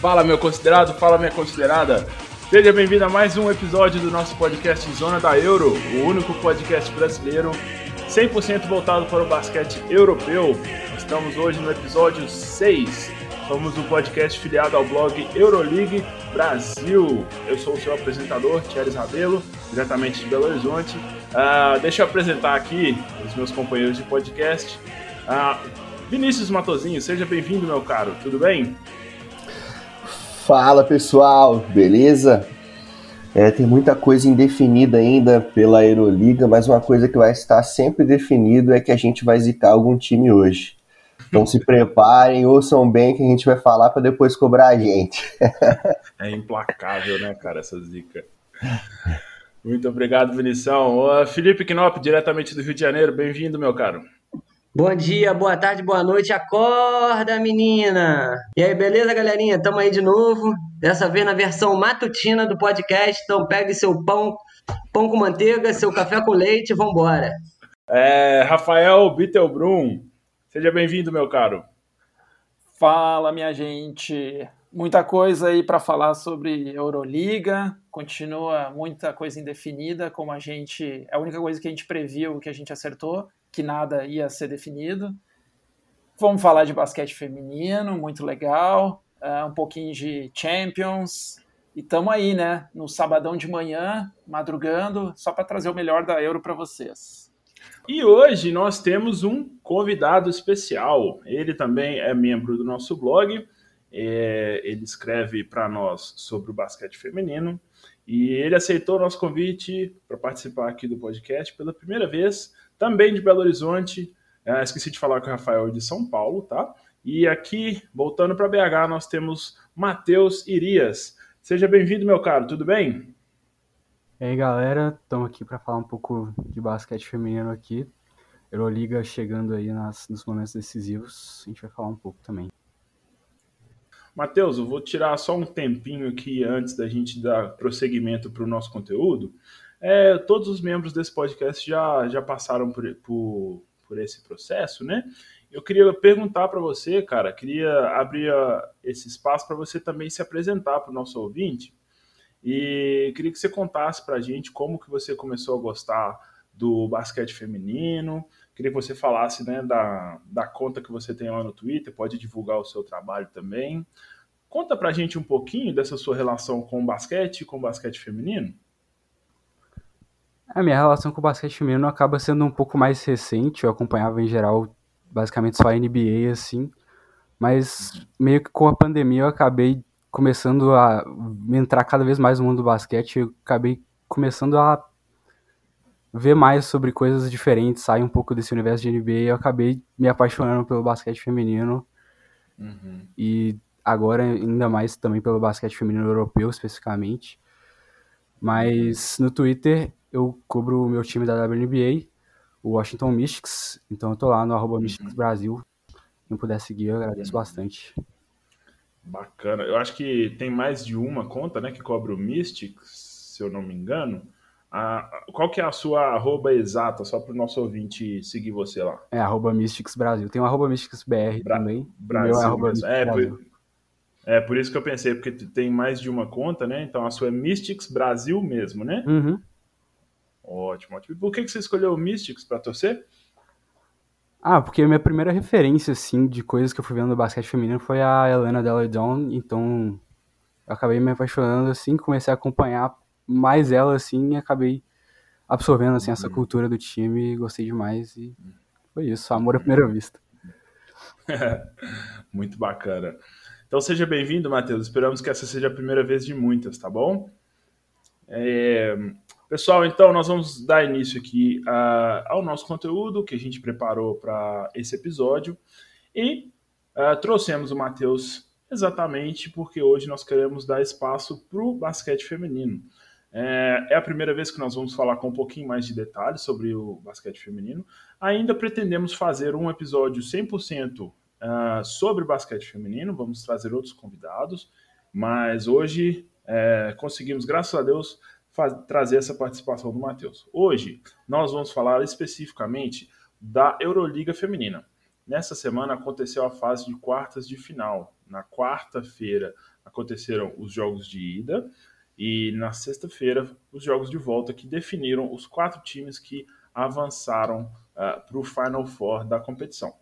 Fala, meu considerado, fala, minha considerada. Seja bem-vindo a mais um episódio do nosso podcast Zona da Euro, o único podcast brasileiro 100% voltado para o basquete europeu. Estamos hoje no episódio 6. Somos um podcast filiado ao blog Euroleague Brasil. Eu sou o seu apresentador, Thierry Rabelo, diretamente de Belo Horizonte. Uh, deixa eu apresentar aqui os meus companheiros de podcast. Uh, Vinícius Matozinho, seja bem-vindo, meu caro. Tudo bem? Fala pessoal, beleza? É, tem muita coisa indefinida ainda pela Euroliga, mas uma coisa que vai estar sempre definido é que a gente vai zicar algum time hoje. Então se preparem, ouçam bem que a gente vai falar para depois cobrar a gente. é implacável, né, cara, essa zica. Muito obrigado, Vinição. Felipe Knop, diretamente do Rio de Janeiro, bem-vindo, meu caro. Bom dia, boa tarde, boa noite. Acorda, menina! E aí, beleza, galerinha? Tamo aí de novo. Dessa vez na versão matutina do podcast. Então pegue seu pão, pão com manteiga, seu café com leite e vambora. É, Rafael Bittelbrum, seja bem-vindo, meu caro. Fala, minha gente. Muita coisa aí para falar sobre Euroliga. Continua muita coisa indefinida, como a gente. É a única coisa que a gente previu, que a gente acertou que nada ia ser definido. Vamos falar de basquete feminino, muito legal. Uh, um pouquinho de Champions. E estamos aí, né? No sabadão de manhã, madrugando, só para trazer o melhor da Euro para vocês. E hoje nós temos um convidado especial. Ele também é membro do nosso blog. É, ele escreve para nós sobre o basquete feminino. E ele aceitou o nosso convite para participar aqui do podcast pela primeira vez também de Belo Horizonte. É, esqueci de falar com o Rafael de São Paulo, tá? E aqui, voltando para BH, nós temos Matheus Irias. Seja bem-vindo, meu caro, tudo bem? E aí, galera, estamos aqui para falar um pouco de basquete feminino aqui. Euroliga chegando aí nas, nos momentos decisivos, a gente vai falar um pouco também. Matheus, eu vou tirar só um tempinho aqui antes da gente dar prosseguimento para o nosso conteúdo. É, todos os membros desse podcast já, já passaram por, por, por esse processo, né? Eu queria perguntar para você, cara, queria abrir esse espaço para você também se apresentar para o nosso ouvinte e queria que você contasse para a gente como que você começou a gostar do basquete feminino. Queria que você falasse né, da, da conta que você tem lá no Twitter, pode divulgar o seu trabalho também. Conta para a gente um pouquinho dessa sua relação com o basquete e com o basquete feminino. A minha relação com o basquete feminino acaba sendo um pouco mais recente. Eu acompanhava em geral basicamente só a NBA assim, mas meio que com a pandemia eu acabei começando a entrar cada vez mais no mundo do basquete. Eu acabei começando a ver mais sobre coisas diferentes, sair um pouco desse universo de NBA. Eu acabei me apaixonando pelo basquete feminino uhum. e agora ainda mais também pelo basquete feminino europeu especificamente. Mas no Twitter eu cubro o meu time da WNBA, o Washington Mystics, então eu tô lá no arroba uhum. Mystics Brasil. Quem puder seguir, eu agradeço uhum. bastante. Bacana. Eu acho que tem mais de uma conta, né, que cobre o Mystics, se eu não me engano. Ah, qual que é a sua arroba exata, só para o nosso ouvinte seguir você lá? É arroba Mystics Brasil. Tem o arroba Mystics BR Bra também. Brasil. É, arroba é, Brasil. Por, é, por isso que eu pensei, porque tem mais de uma conta, né? Então a sua é Mystics Brasil mesmo, né? Uhum. Ótimo, ótimo. Por que, que você escolheu o Mystics para torcer? Ah, porque a minha primeira referência, assim, de coisas que eu fui vendo no basquete feminino foi a Helena Deladon, então eu acabei me apaixonando, assim, comecei a acompanhar mais ela, assim, e acabei absorvendo, assim, uhum. essa cultura do time, gostei demais e foi isso, amor à primeira vista. Muito bacana. Então seja bem-vindo, Matheus. Esperamos que essa seja a primeira vez de muitas, tá bom? É, Pessoal, então nós vamos dar início aqui uh, ao nosso conteúdo que a gente preparou para esse episódio e uh, trouxemos o Matheus exatamente porque hoje nós queremos dar espaço para o basquete feminino. É, é, a primeira vez que nós vamos falar com um pouquinho mais de detalhes sobre o basquete feminino. Ainda pretendemos fazer um episódio 100% uh, ah, sobre basquete feminino, vamos trazer outros convidados, mas hoje é, conseguimos, graças a Deus, trazer essa participação do Matheus. Hoje nós vamos falar especificamente da Euroliga Feminina. nessa semana aconteceu a fase de quartas de final. Na quarta-feira aconteceram os jogos de ida e na sexta-feira os jogos de volta que definiram os quatro times que avançaram uh, para o Final Four da competição.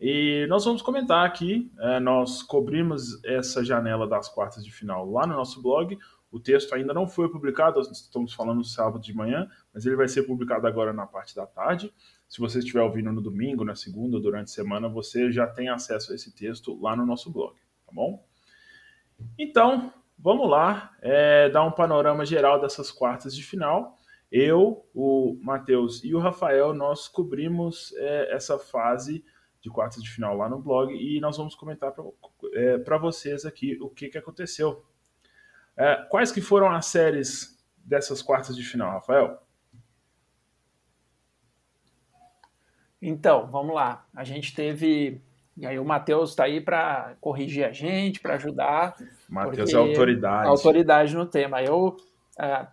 E nós vamos comentar aqui, uh, nós cobrimos essa janela das quartas de final lá no nosso blog. O texto ainda não foi publicado, estamos falando sábado de manhã, mas ele vai ser publicado agora na parte da tarde. Se você estiver ouvindo no domingo, na segunda, durante a semana, você já tem acesso a esse texto lá no nosso blog, tá bom? Então, vamos lá, é, dar um panorama geral dessas quartas de final. Eu, o Matheus e o Rafael, nós cobrimos é, essa fase de quartas de final lá no blog e nós vamos comentar para é, vocês aqui o que, que aconteceu. É, quais que foram as séries dessas quartas de final, Rafael? Então, vamos lá. A gente teve. E aí o Matheus está aí para corrigir a gente, para ajudar. Matheus é autoridade. Autoridade no tema. Eu, uh,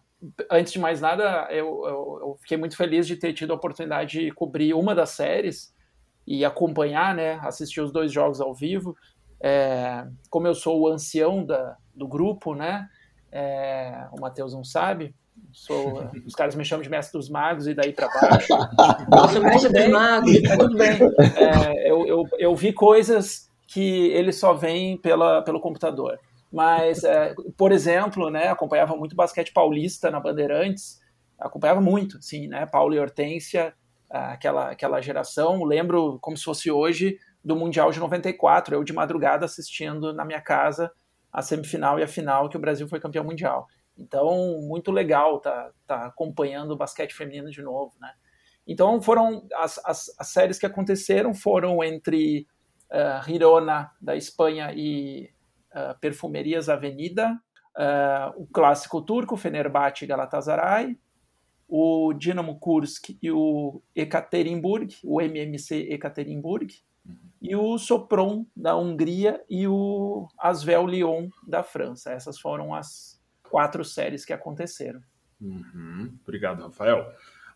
antes de mais nada, eu, eu, eu, fiquei muito feliz de ter tido a oportunidade de cobrir uma das séries e acompanhar, né, assistir os dois jogos ao vivo. É, como eu sou o ancião da, do grupo, né, é, o Matheus não sabe, Sou, os caras me chamam de mestre dos magos e daí para baixo. Nossa, mestre dos magos. Tá tudo bem. É, eu, eu, eu vi coisas que ele só vem pela, pelo computador. Mas, é, por exemplo, né, acompanhava muito basquete paulista na Bandeirantes, acompanhava muito, sim, né, Paulo e Hortência, aquela, aquela geração, lembro como se fosse hoje do Mundial de 94, eu de madrugada assistindo na minha casa a semifinal e a final que o Brasil foi campeão mundial. Então, muito legal tá, tá acompanhando o basquete feminino de novo, né? Então, foram as, as, as séries que aconteceram foram entre uh, Girona, da Espanha, e uh, Perfumerias Avenida, uh, o clássico turco, Fenerbahçe e Galatasaray, o Dinamo Kursk e o Ekaterinburg, o MMC Ekaterinburg, e o Sopron da Hungria e o Asvel Lyon da França. Essas foram as, quatro séries que aconteceram. Uhum. Obrigado, Rafael.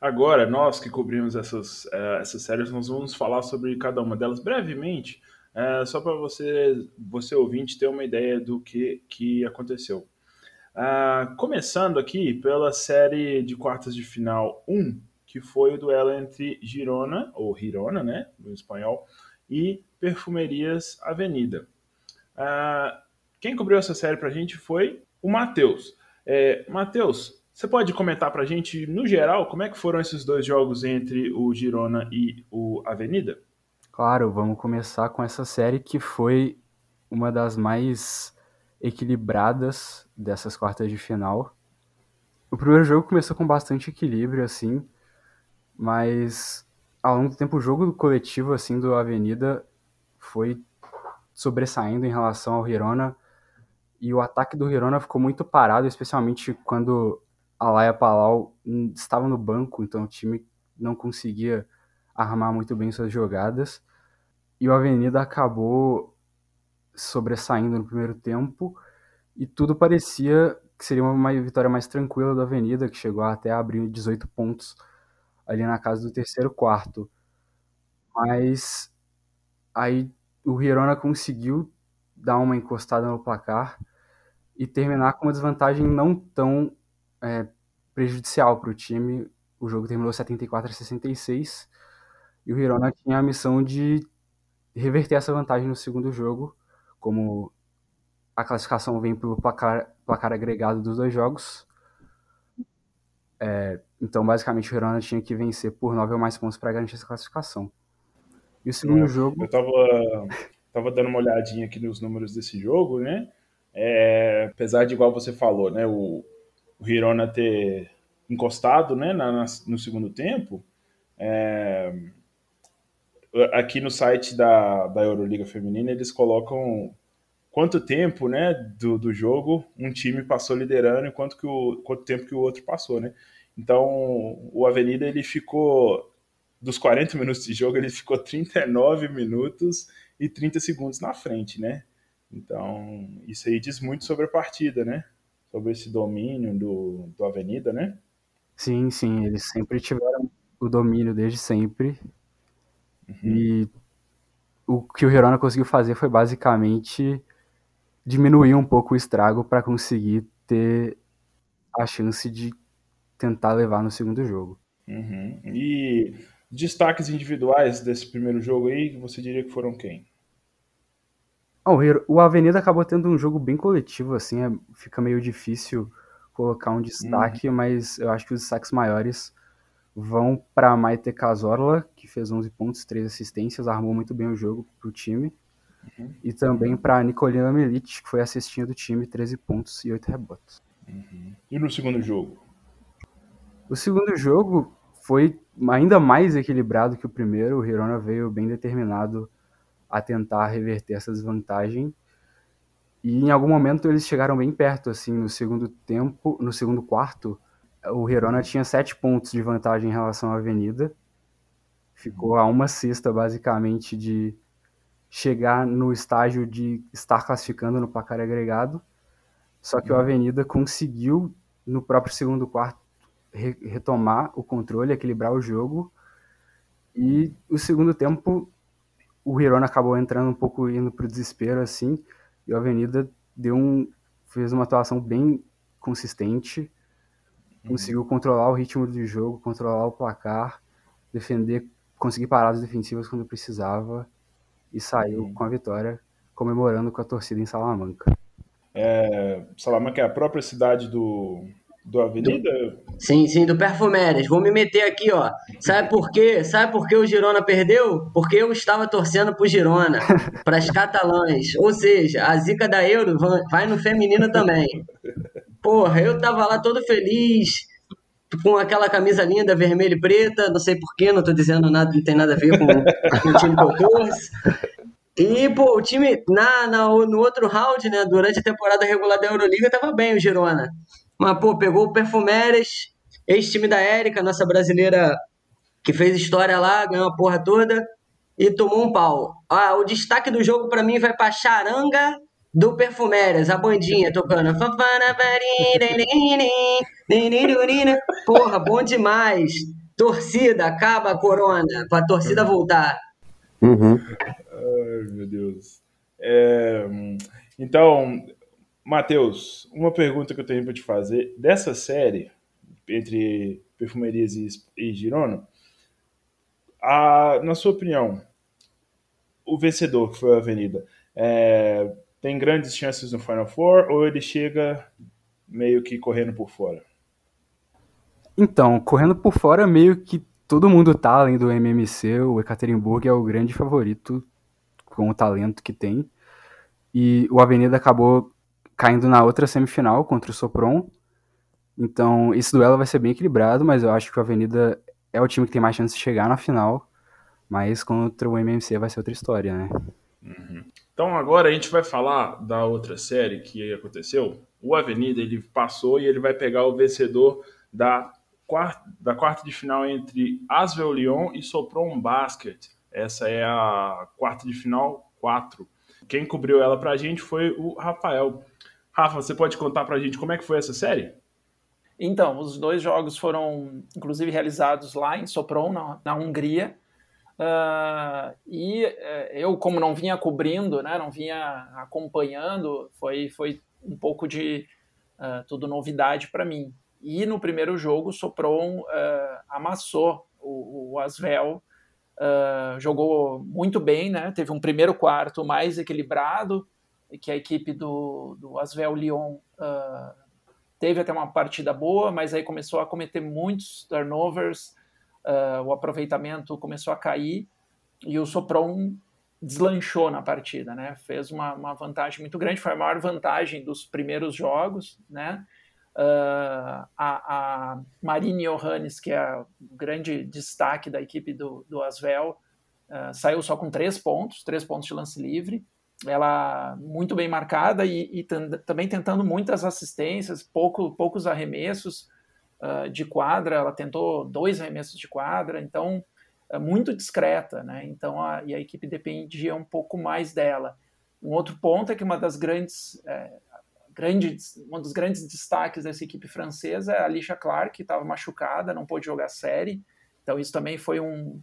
Agora, nós que cobrimos essas, uh, essas séries, nós vamos falar sobre cada uma delas brevemente, uh, só para você, você ouvinte ter uma ideia do que, que aconteceu. Uh, começando aqui pela série de quartas de final 1, que foi o duelo entre Girona, ou Girona, né, no espanhol, e Perfumerias Avenida. quem cobriu essa série para a gente foi o Matheus. É, Matheus, você pode comentar para a gente, no geral, como é que foram esses dois jogos entre o Girona e o Avenida? Claro, vamos começar com essa série que foi uma das mais equilibradas dessas quartas de final. O primeiro jogo começou com bastante equilíbrio, assim, mas ao longo do tempo o jogo coletivo, assim, do Avenida foi sobressaindo em relação ao Girona. E o ataque do Hirona ficou muito parado, especialmente quando a Laia Palau estava no banco, então o time não conseguia armar muito bem suas jogadas. E o Avenida acabou sobressaindo no primeiro tempo. E tudo parecia que seria uma vitória mais tranquila do Avenida, que chegou até a abrir 18 pontos ali na casa do terceiro quarto. Mas aí o Hirona conseguiu dar uma encostada no placar e terminar com uma desvantagem não tão é, prejudicial para o time. O jogo terminou 74 a 66 e o Hirona tinha a missão de reverter essa vantagem no segundo jogo, como a classificação vem pelo placar, placar agregado dos dois jogos. É, então, basicamente, o Hirona tinha que vencer por 9 ou mais pontos para garantir essa classificação. E o segundo é, jogo. Eu tava, tava dando uma olhadinha aqui nos números desse jogo, né? É, apesar de, igual você falou, né, o, o Hirona ter encostado né, na, na, no segundo tempo, é, aqui no site da, da Euroliga Feminina eles colocam quanto tempo né, do, do jogo um time passou liderando e quanto, que o, quanto tempo que o outro passou. Né? Então, o Avenida ele ficou, dos 40 minutos de jogo, ele ficou 39 minutos e 30 segundos na frente, né? Então, isso aí diz muito sobre a partida, né? Sobre esse domínio do, do Avenida, né? Sim, sim, eles sempre tiveram o domínio desde sempre. Uhum. E o que o Hirona conseguiu fazer foi basicamente diminuir um pouco o estrago para conseguir ter a chance de tentar levar no segundo jogo. Uhum. E destaques individuais desse primeiro jogo aí, você diria que foram quem? Oh, o Avenida acabou tendo um jogo bem coletivo, assim, é, fica meio difícil colocar um destaque, uhum. mas eu acho que os destaques maiores vão para Maite Cazorla, que fez 11 pontos, 3 assistências, armou muito bem o jogo para o time. Uhum. E também para Nicolina Milic, que foi assistente do time, 13 pontos e 8 rebotes. Uhum. E no segundo jogo? O segundo jogo foi ainda mais equilibrado que o primeiro. O Hirona veio bem determinado a tentar reverter essa desvantagem. E em algum momento eles chegaram bem perto, assim, no segundo tempo, no segundo quarto, o Hirona tinha sete pontos de vantagem em relação à Avenida. Ficou a uma sexta, basicamente, de chegar no estágio de estar classificando no placar agregado. Só que o Avenida conseguiu, no próprio segundo quarto, re retomar o controle, equilibrar o jogo. E o segundo tempo, o Hirona acabou entrando um pouco indo para o desespero, assim. E o Avenida deu um, fez uma atuação bem consistente conseguiu controlar o ritmo do jogo, controlar o placar, defender, conseguir paradas defensivas quando precisava e saiu uhum. com a vitória, comemorando com a torcida em Salamanca. É, Salamanca é a própria cidade do, do Avenida? Sim, sim, do Perfumeres. Vou me meter aqui, ó. Sabe por quê? Sabe por que o Girona perdeu? Porque eu estava torcendo pro Girona, para as catalãs. Ou seja, a zica da Euro vai no feminino também. Porra, eu tava lá todo feliz, com aquela camisa linda, vermelha e preta, não sei porquê, não tô dizendo nada, não tem nada a ver com, com o time que eu torço. E, pô, o time, na, na, no outro round, né, durante a temporada regular da Euroliga, tava bem o Girona. Mas, pô, pegou o Perfumeres, ex-time da Érica, nossa brasileira que fez história lá, ganhou a porra toda, e tomou um pau. Ah, o destaque do jogo para mim vai pra Charanga do Perfumeras, a bandinha tocando. Porra, bom demais. Torcida, acaba a corona, pra torcida voltar. Uhum. Ai, meu Deus. É, então, Matheus, uma pergunta que eu tenho para te fazer. Dessa série, entre Perfumerias e, e Girona, a, na sua opinião, o vencedor, que foi a Avenida, é, tem grandes chances no Final Four ou ele chega meio que correndo por fora? Então, correndo por fora, meio que todo mundo tá, além do MMC, o Ekaterinburg é o grande favorito com o talento que tem. E o Avenida acabou caindo na outra semifinal contra o Sopron. Então, esse duelo vai ser bem equilibrado, mas eu acho que o Avenida é o time que tem mais chance de chegar na final. Mas contra o MMC vai ser outra história, né? Uhum. Então agora a gente vai falar da outra série que aconteceu. O Avenida ele passou e ele vai pegar o vencedor da quarta, da quarta de final entre Asvel Lyon e Sopron Basket. Essa é a quarta de final 4. Quem cobriu ela pra gente foi o Rafael. Rafa, você pode contar pra gente como é que foi essa série? Então, os dois jogos foram inclusive realizados lá em Sopron, na, na Hungria. Uh, e uh, eu, como não vinha cobrindo, né, não vinha acompanhando, foi, foi um pouco de uh, tudo novidade para mim. E no primeiro jogo, Sopron ah, amassou o, o Asvel, jogou muito bem, né, teve um primeiro quarto mais equilibrado, que a equipe do, do Asvel Lyon teve até uma partida boa, mas aí começou a cometer muitos turnovers, uh, o aproveitamento começou a cair e o Sopron deslanchou na partida, né? Fez uma, uma vantagem muito grande, foi a maior vantagem dos primeiros jogos, né? Uh, a, a Marine Johannes, que é o grande destaque da equipe do, do Asvel, uh, saiu só com três pontos, três pontos de lance livre. Ela muito bem marcada e, e também tentando muitas assistências, pouco, poucos arremessos, uh, de quadra, ela tentou dois arremessos de quadra, então é muito discreta, né? Então a, e a equipe dependia um pouco mais dela. Um outro ponto é que uma das grandes, é, grandes um dos grandes destaques dessa equipe francesa é a Alicia Clark, que estava machucada, não pôde jogar série. Então isso também foi um,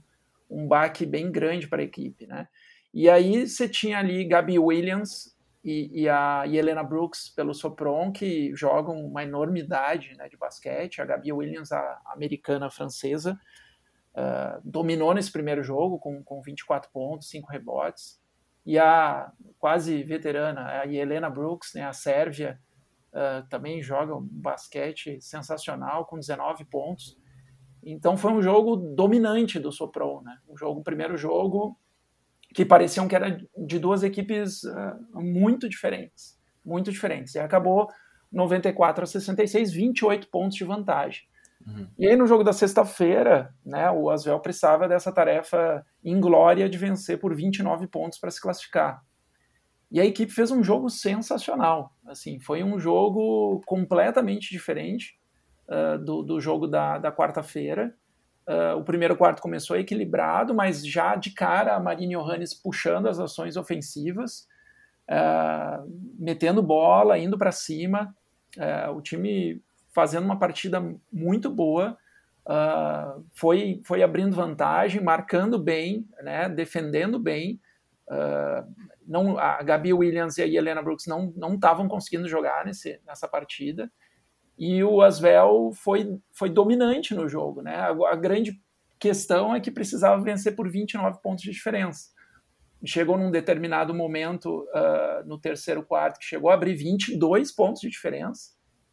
um baque bem grande para a equipe, né? E aí você tinha ali Gabi Williams e, e a Helena Brooks pelo Sopron, que jogam uma enormidade né, de basquete. A Gabi Williams, a americana francesa, uh, dominou nesse primeiro jogo com, com 24 pontos, 5 rebotes. E a quase veterana, a Helena Brooks, né, a Sérvia, uh, também joga um basquete sensacional, com 19 pontos. Então foi um jogo dominante do Sopron, né? Um jogo, primeiro jogo que pareciam que era de duas equipes uh, muito diferentes, muito diferentes. E acabou 94 a 66, 28 pontos de vantagem. Uhum. E aí no jogo da sexta-feira, né, o Asvel precisava dessa tarefa inglória de vencer por 29 pontos para se classificar. E a equipe fez um jogo sensacional. Assim, foi um jogo completamente diferente uh, do, do jogo da, da quarta-feira. Uh, o primeiro quarto começou equilibrado, mas já de cara a Marine Johannes puxando as ações ofensivas, uh, metendo bola, indo para cima. Uh, o time fazendo uma partida muito boa, foi, foi abrindo vantagem, marcando bem, né, defendendo bem. não, a Gabi Williams e a Helena Brooks não estavam conseguindo jogar nesse, nessa partida e o Asvel foi, foi dominante no jogo. Né? A, a, grande questão é que precisava vencer por 29 pontos de diferença. Chegou num determinado momento uh, no terceiro quarto que chegou a abrir 22 pontos de diferença.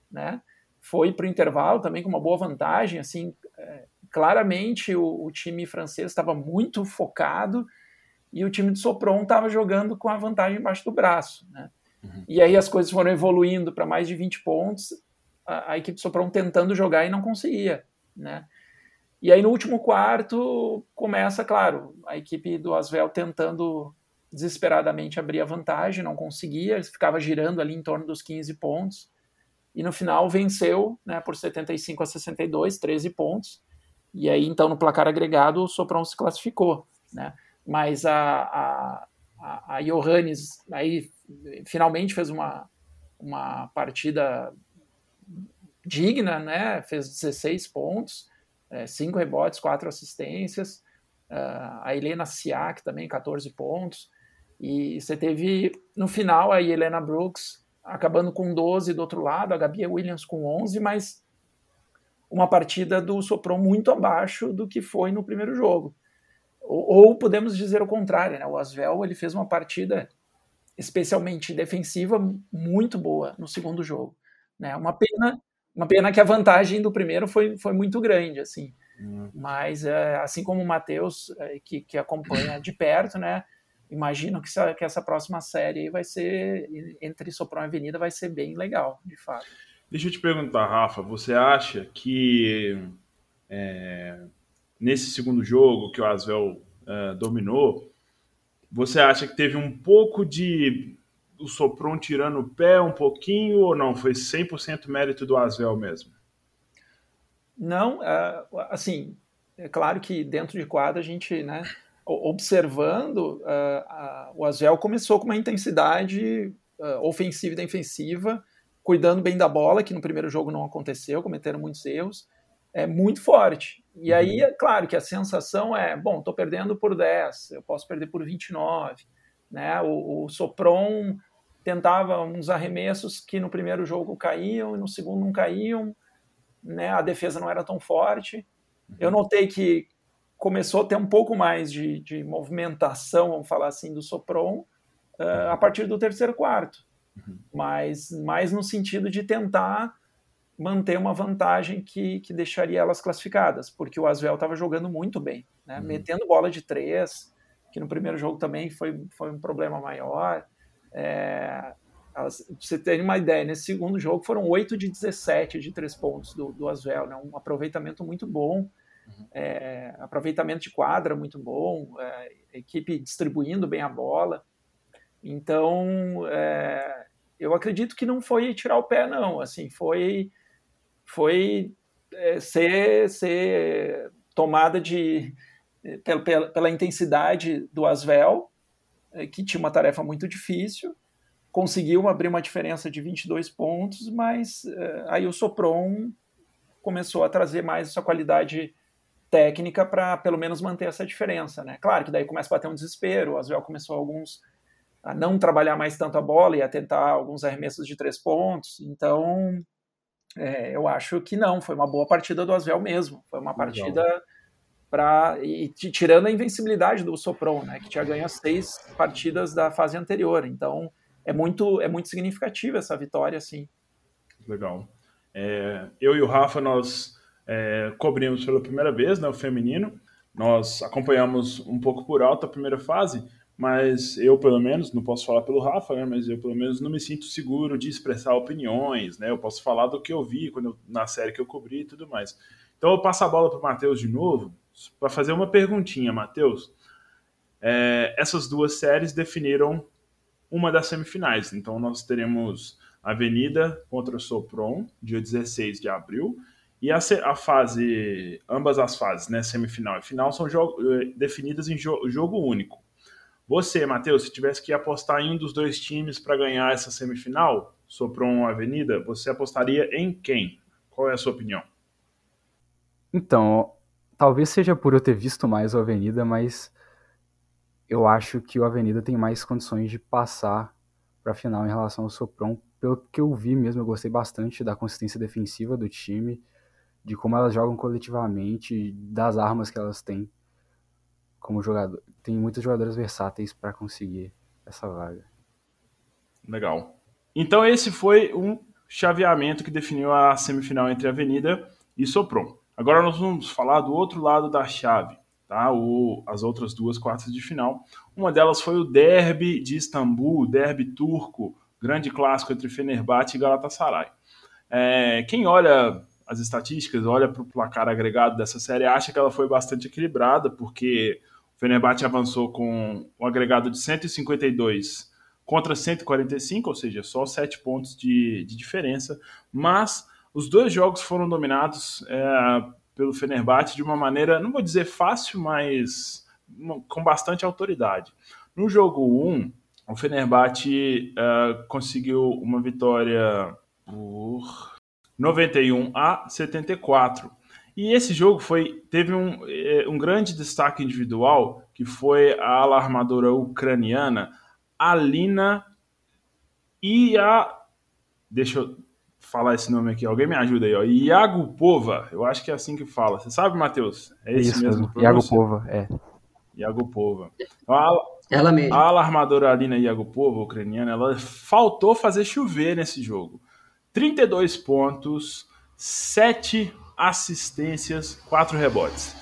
Né? Foi para o intervalo também com uma boa vantagem. Assim, é, claramente o, o, time francês estava muito focado e o time de Sopron estava jogando com a vantagem embaixo do braço. Né? Uhum. E aí as coisas foram evoluindo para mais de 20 pontos a, a equipe Sopron tentando jogar e não conseguia, né? E aí no último quarto começa, claro, a equipe do Asvel tentando desesperadamente abrir a vantagem, não conseguia, ficava girando ali em torno dos 15 pontos. E no final venceu, né, por 75 a 62, 13 pontos. E aí então no placar agregado o Sopron se classificou, né? Mas a a, a, a Johannes aí finalmente fez uma uma partida digna, né? Fez 16 pontos, 5 é, rebotes, 4 assistências. Uh, a Helena Siak também, 14 pontos. E você teve, no final, a Helena Brooks acabando com 12 do outro lado, a Gabi Williams com 11, mas uma partida do Sopron muito abaixo do que foi no primeiro jogo. Ou, ou podemos dizer o contrário, né? O Asvel ele fez uma partida especialmente defensiva muito boa no segundo jogo. Né? Uma pena uma pena que a vantagem do primeiro foi, foi muito grande, assim. Uhum. Mas, é, assim como o Matheus, é, que, que acompanha de perto, né? Imagino que essa, que essa próxima série vai ser, entre Sopron e Avenida, vai ser bem legal, de fato. Deixa eu te perguntar, Rafa, você acha que é, nesse segundo jogo que o Asvel é, dominou, você acha que teve um pouco de o Sopron tirando o pé um pouquinho ou não? Foi 100% mérito do Asvel mesmo? Não, é, assim, é claro que dentro de quadra a gente, né, observando, uh, uh, o Asvel começou com uma intensidade uh, ofensiva e defensiva, cuidando bem da bola, que no primeiro jogo não aconteceu, cometeram muitos erros, é muito forte. E aí, uhum. é claro que a sensação é, bom, estou perdendo por 10, eu posso perder por 29, né? O, o Sopron tentava uns arremessos que no primeiro jogo caíam e no segundo não caíam, né? A defesa não era tão forte. Uhum. Eu notei que começou a ter um pouco mais de, de movimentação, vamos falar assim, do Sopron uh, a partir do terceiro quarto, uhum. mas mais no sentido de tentar manter uma vantagem que, que deixaria elas classificadas, porque o Asvel estava jogando muito bem, né? uhum. metendo bola de três, que no primeiro jogo também foi, foi um problema maior. É, você tem uma ideia, nesse segundo jogo foram 8 de 17 de três pontos do, do Asvel, né? um aproveitamento muito bom, uhum. é, aproveitamento de quadra muito bom, é, equipe distribuindo bem a bola. Então, é, eu acredito que não foi tirar o pé, não. Assim, foi, foi é, ser, ser tomada de pela, pela intensidade do Asvel, que tinha uma tarefa muito difícil, conseguiu abrir uma diferença de 22 pontos, mas uh, aí o Sopron começou a trazer mais essa qualidade técnica para pelo menos manter essa diferença, né? Claro que daí começa a bater um desespero, o Asvel começou alguns a não trabalhar mais tanto a bola e a tentar alguns arremessos de três pontos, então é, eu acho que não, foi uma boa partida do Asvel mesmo, foi uma partida para e tirando a invencibilidade do Sopron, né, que tinha ganho seis partidas da fase anterior, então é muito é muito significativa essa vitória, assim. Legal. É, eu e o Rafa nós é, cobrimos pela primeira vez né, o feminino. Nós acompanhamos um pouco por alto a primeira fase, mas eu, pelo menos, não posso falar pelo Rafa, né, mas eu, pelo menos, não me sinto seguro de expressar opiniões. Né, eu posso falar do que eu vi quando eu, na série que eu cobri e tudo mais. Então, eu passo a bola para o Matheus de novo para fazer uma perguntinha, Matheus. É, essas duas séries definiram uma das semifinais. Então, nós teremos Avenida contra Sopron, dia 16 de abril, e a, a, fase, ambas as fases, né, semifinal e final, são eh, definidas em jo jogo único. Você, Matheus, se tivesse que apostar em um dos dois times para ganhar essa semifinal, Sopron ou Avenida, você apostaria em quem? Qual é a sua opinião? Então, talvez seja por eu ter visto mais o Avenida, mas eu acho que o Avenida tem mais condições de passar para a final em relação ao Sopron. Pelo que eu vi mesmo, eu gostei bastante da consistência defensiva do time de como elas jogam coletivamente, das armas que elas têm como jogador. Tem muitos jogadores versáteis para conseguir essa vaga. Legal. Então esse foi um chaveamento que definiu a semifinal entre Avenida e Sopron. Agora nós vamos falar do outro lado da chave, tá? O, as outras duas quartas de final. Uma delas foi o Derby de Istambul, Derby turco, grande clássico entre Fenerbahçe e Galatasaray. É, quem olha as estatísticas, olha para o placar agregado dessa série, acha que ela foi bastante equilibrada, porque o Fenerbahçe avançou com um agregado de 152 contra 145, ou seja, só 7 pontos de, de diferença, mas os dois jogos foram dominados é, pelo Fenerbahçe de uma maneira, não vou dizer fácil, mas com bastante autoridade. No jogo 1, o Fenerbahçe uh, conseguiu uma vitória por 91 a 74. E esse jogo foi teve um, é, um grande destaque individual, que foi a alarmadora ucraniana Alina e a deixa eu falar esse nome aqui, alguém me ajuda aí, ó. Iagupova, eu acho que é assim que fala. Você sabe, Matheus? É esse Isso, mesmo. Iagupova, é. Iagupova. A, ela mesma. A alarmadora Alina Iagupova, ucraniana, ela faltou fazer chover nesse jogo. 32 pontos, 7 assistências, 4 rebotes.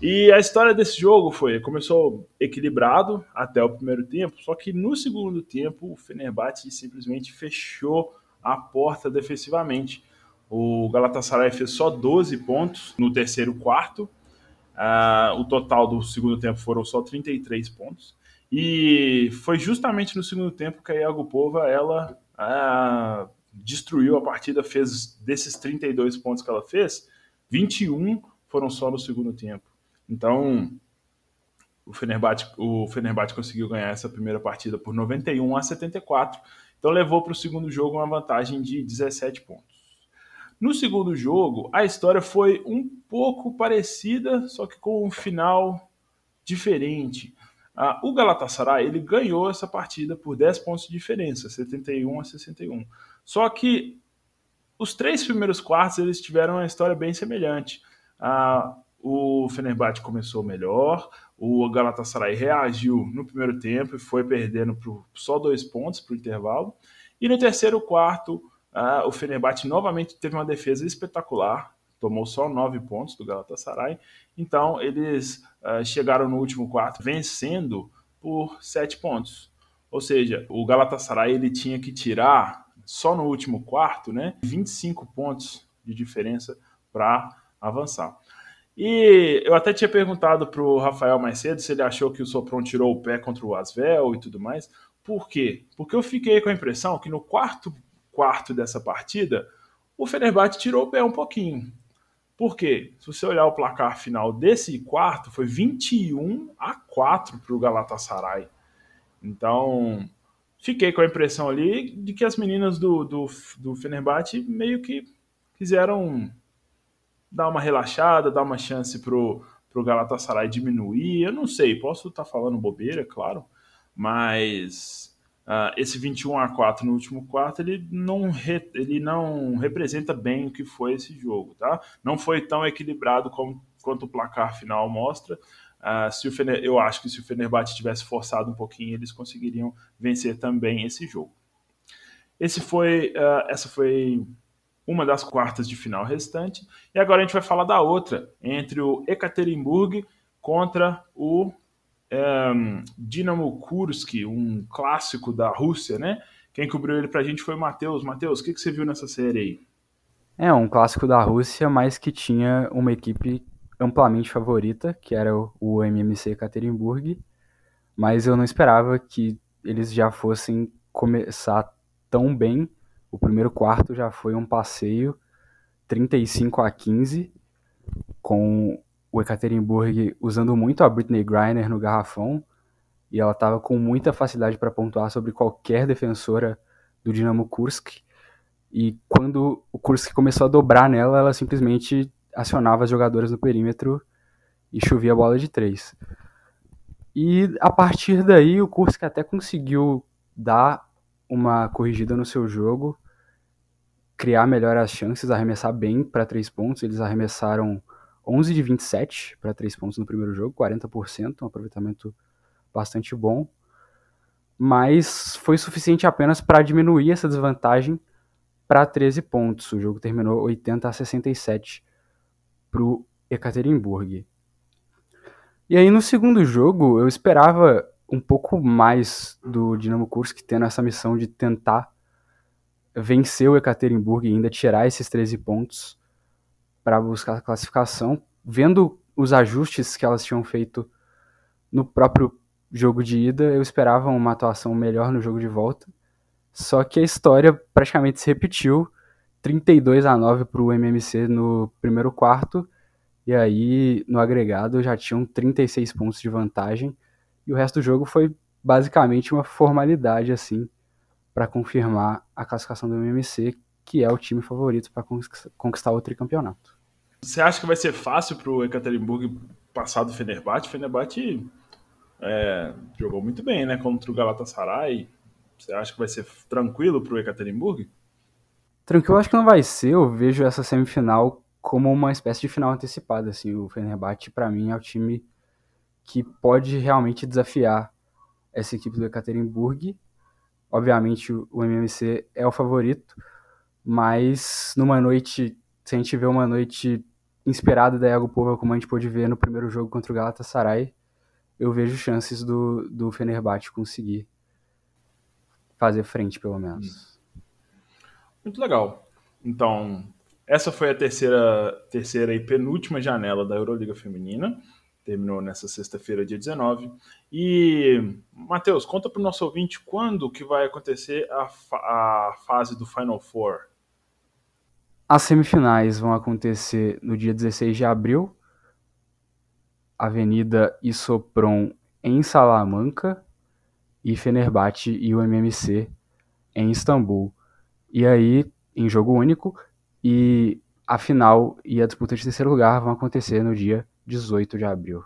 E a história desse jogo foi, começou equilibrado até o primeiro tempo, só que no segundo tempo o Fenerbahçe simplesmente fechou a porta defensivamente. O Galatasaray fez só 12 pontos no terceiro quarto. Uh, o total do segundo tempo foram só 33 pontos. E foi justamente no segundo tempo que a Iago Pova, ela uh, destruiu a partida, fez desses 32 pontos que ela fez, 21 foram só no segundo tempo. Então, o Fenerbahçe, o Fenerbahçe conseguiu ganhar essa primeira partida por 91 a 74. Então, levou para o segundo jogo uma vantagem de 17 pontos. No segundo jogo, a história foi um pouco parecida, só que com um final diferente. Ah, o Galatasaray ele ganhou essa partida por 10 pontos de diferença, 71 a 61. Só que os três primeiros quartos eles tiveram uma história bem semelhante. Ah, o Fenerbahçe começou melhor, o Galatasaray reagiu no primeiro tempo e foi perdendo por só dois pontos para o intervalo. E no terceiro quarto, ah, o Fenerbahçe novamente teve uma defesa espetacular, tomou só nove pontos do Galatasaray. Então eles ah, chegaram no último quarto vencendo por sete pontos. Ou seja, o Galatasaray ele tinha que tirar só no último quarto, né, 25 pontos de diferença para avançar. E eu até tinha perguntado para o Rafael mais cedo se ele achou que o Sopron tirou o pé contra o Asvel e tudo mais. Por quê? Porque eu fiquei com a impressão que no quarto quarto dessa partida, o Fenerbahçe tirou o pé um pouquinho. Por quê? Se você olhar o placar final desse quarto, foi 21 a 4 para o Galatasaray. Então, fiquei com a impressão ali de que as meninas do, do, do Fenerbahçe meio que quiseram dar uma relaxada, dar uma chance pro, pro Galatasaray diminuir. Eu não sei, posso estar tá falando bobeira, claro, mas uh, esse 21 a 4 no último quarto ele não, re, ele não representa bem o que foi esse jogo, tá? Não foi tão equilibrado como, quanto o placar final mostra. Uh, se o Fener, eu acho que se o Fenerbahçe tivesse forçado um pouquinho, eles conseguiriam vencer também esse jogo. Esse foi, uh, essa foi uma das quartas de final restantes. E agora a gente vai falar da outra, entre o Ekaterinburg contra o ehm, Dinamo Kursk, um clássico da Rússia, né? Quem cobriu ele pra gente foi o Matheus. Matheus, o que, que você viu nessa série aí? É, um clássico da Rússia, mas que tinha uma equipe amplamente favorita, que era o MMC Ekaterinburg, mas eu não esperava que eles já fossem começar tão bem o primeiro quarto já foi um passeio 35 a 15, com o Ekaterinburg usando muito a Britney Griner no garrafão, e ela estava com muita facilidade para pontuar sobre qualquer defensora do Dinamo Kursk. E quando o Kursk começou a dobrar nela, ela simplesmente acionava as jogadoras no perímetro e chovia a bola de três. E a partir daí o Kursk até conseguiu dar uma corrigida no seu jogo, criar melhor as chances, arremessar bem para três pontos. Eles arremessaram 11 de 27 para três pontos no primeiro jogo, 40%, um aproveitamento bastante bom. Mas foi suficiente apenas para diminuir essa desvantagem para 13 pontos. O jogo terminou 80 a 67 para o Ekaterinburg. E aí no segundo jogo eu esperava um pouco mais do Dinamo Kursk tendo essa missão de tentar vencer o Ekaterinburg e ainda tirar esses 13 pontos para buscar a classificação, vendo os ajustes que elas tinham feito no próprio jogo de ida, eu esperava uma atuação melhor no jogo de volta. Só que a história praticamente se repetiu, 32 a 9 para o MMC no primeiro quarto, e aí no agregado já tinham 36 pontos de vantagem e o resto do jogo foi basicamente uma formalidade assim para confirmar a classificação do MMC, que é o time favorito para conquistar o tricampeonato. Você acha que vai ser fácil para o Ekaterinburg passar do Fenerbahçe? O Fenerbahçe é, jogou muito bem, né, contra o Galatasaray. Você acha que vai ser tranquilo para o Ekaterinburg? Tranquilo, acho que não vai ser. Eu vejo essa semifinal como uma espécie de final antecipada. Assim, o Fenerbahçe, para mim, é o time que pode realmente desafiar essa equipe do Ekaterinburg. Obviamente o MMC é o favorito, mas numa noite, se a gente vê uma noite inspirada da Pova, como a gente pôde ver no primeiro jogo contra o Galatasaray, eu vejo chances do, do Fenerbahçe conseguir fazer frente, pelo menos. Muito legal. Então, essa foi a terceira, terceira e penúltima janela da Euroliga Feminina terminou nessa sexta-feira, dia 19. E, Matheus, conta para o nosso ouvinte quando que vai acontecer a, fa a fase do Final Four. As semifinais vão acontecer no dia 16 de abril, Avenida Isopron em Salamanca e Fenerbahçe e o MMC em Istambul. E aí, em jogo único, e a final e a disputa de terceiro lugar vão acontecer no dia 18 de abril.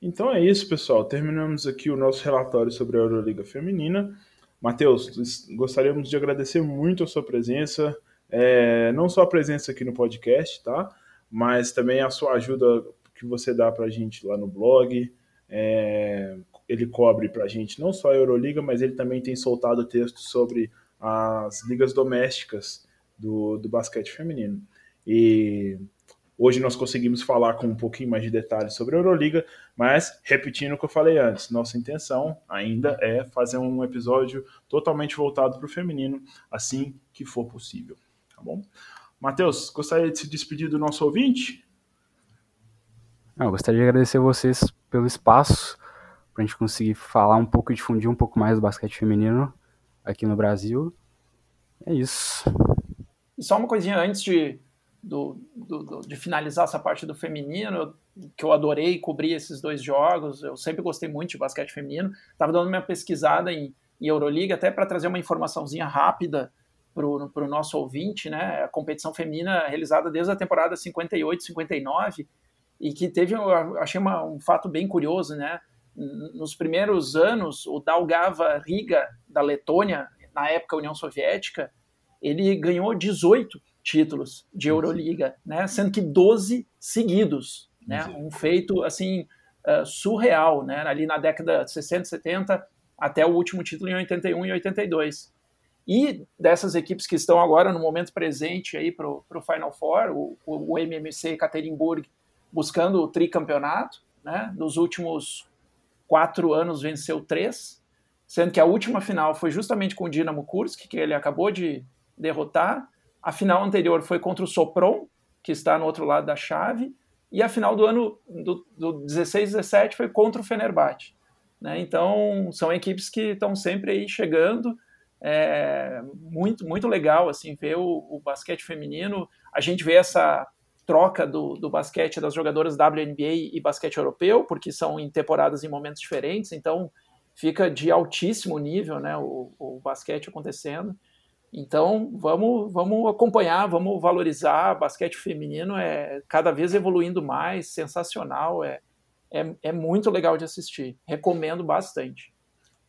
Então é isso, pessoal. Terminamos aqui o nosso relatório sobre a Euroliga Feminina. Matheus, gostaríamos de agradecer muito a sua presença, é, não só a presença aqui no podcast, tá? Mas também a sua ajuda que você dá para a gente lá no blog. É, ele cobre para a gente não só a Euroliga, mas ele também tem soltado textos sobre as ligas domésticas do, do basquete feminino. E Hoje nós conseguimos falar com um pouquinho mais de detalhes sobre a Euroliga, mas repetindo o que eu falei antes, nossa intenção ainda é fazer um episódio totalmente voltado para o feminino, assim que for possível, tá bom? Matheus, gostaria de se despedir do nosso ouvinte? Eu gostaria de agradecer a vocês pelo espaço, para a gente conseguir falar um pouco e difundir um pouco mais do basquete feminino aqui no Brasil. É isso. E só uma coisinha antes de do, do, do, de finalizar essa parte do feminino, que eu adorei cobrir esses dois jogos. Eu sempre gostei muito de basquete feminino. Estava dando minha pesquisada em, em Euroliga, até para trazer uma informaçãozinha rápida para o nosso ouvinte, né? A competição feminina realizada desde a temporada 58, 59 e que teve, eu achei uma, um fato bem curioso, né? Nos primeiros anos, o Daugava Riga da Letônia, na época União Soviética, ele ganhou 18 títulos de Euroliga, né? Sendo que 12 seguidos, né? Um feito assim uh, surreal, né? Ali na década de 60, 70 até o último título em 81 e 82. E dessas equipes que estão agora no momento presente aí para o Final Four, o, o MMC Ekaterinburg buscando o tricampeonato, né? Nos últimos quatro anos venceu três, sendo que a última final foi justamente com o Dinamo Kursk, que ele acabou de derrotar. A final anterior foi contra o Sopron, que está no outro lado da chave, e a final do ano do, do 16-17 foi contra o Fenerbahçe. Né? Então, são equipes que estão sempre aí chegando. É muito, muito legal assim ver o, o basquete feminino. A gente vê essa troca do, do basquete das jogadoras WNBA e basquete europeu, porque são em temporadas em momentos diferentes, então fica de altíssimo nível né, o, o basquete acontecendo. Então, vamos, vamos acompanhar, vamos valorizar. Basquete feminino é cada vez evoluindo mais, sensacional, é, é, é muito legal de assistir. Recomendo bastante.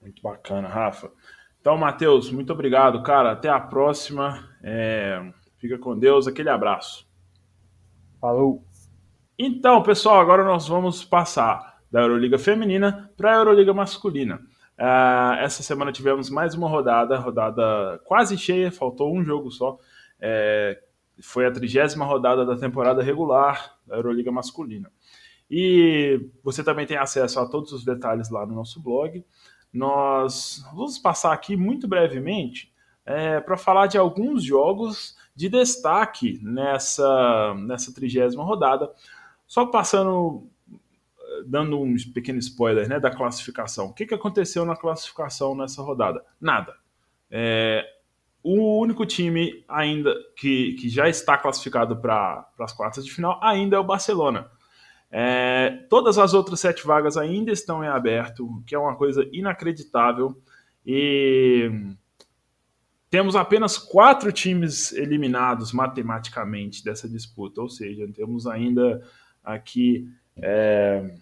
Muito bacana, Rafa. Então, Matheus, muito obrigado, cara. Até a próxima. É... Fica com Deus. Aquele abraço. Falou. Então, pessoal, agora nós vamos passar da Euroliga Feminina para a Euroliga Masculina. Uh, essa semana tivemos mais uma rodada, rodada quase cheia, faltou um jogo só. É, foi a trigésima rodada da temporada regular da Euroliga Masculina. E você também tem acesso a todos os detalhes lá no nosso blog. Nós vamos passar aqui muito brevemente é, para falar de alguns jogos de destaque nessa, nessa trigésima rodada. Só passando dando um pequeno spoiler né, da classificação. O que, que aconteceu na classificação nessa rodada? Nada. É, o único time ainda que, que já está classificado para as quartas de final ainda é o Barcelona. É, todas as outras sete vagas ainda estão em aberto, o que é uma coisa inacreditável. E temos apenas quatro times eliminados matematicamente dessa disputa, ou seja, temos ainda aqui é,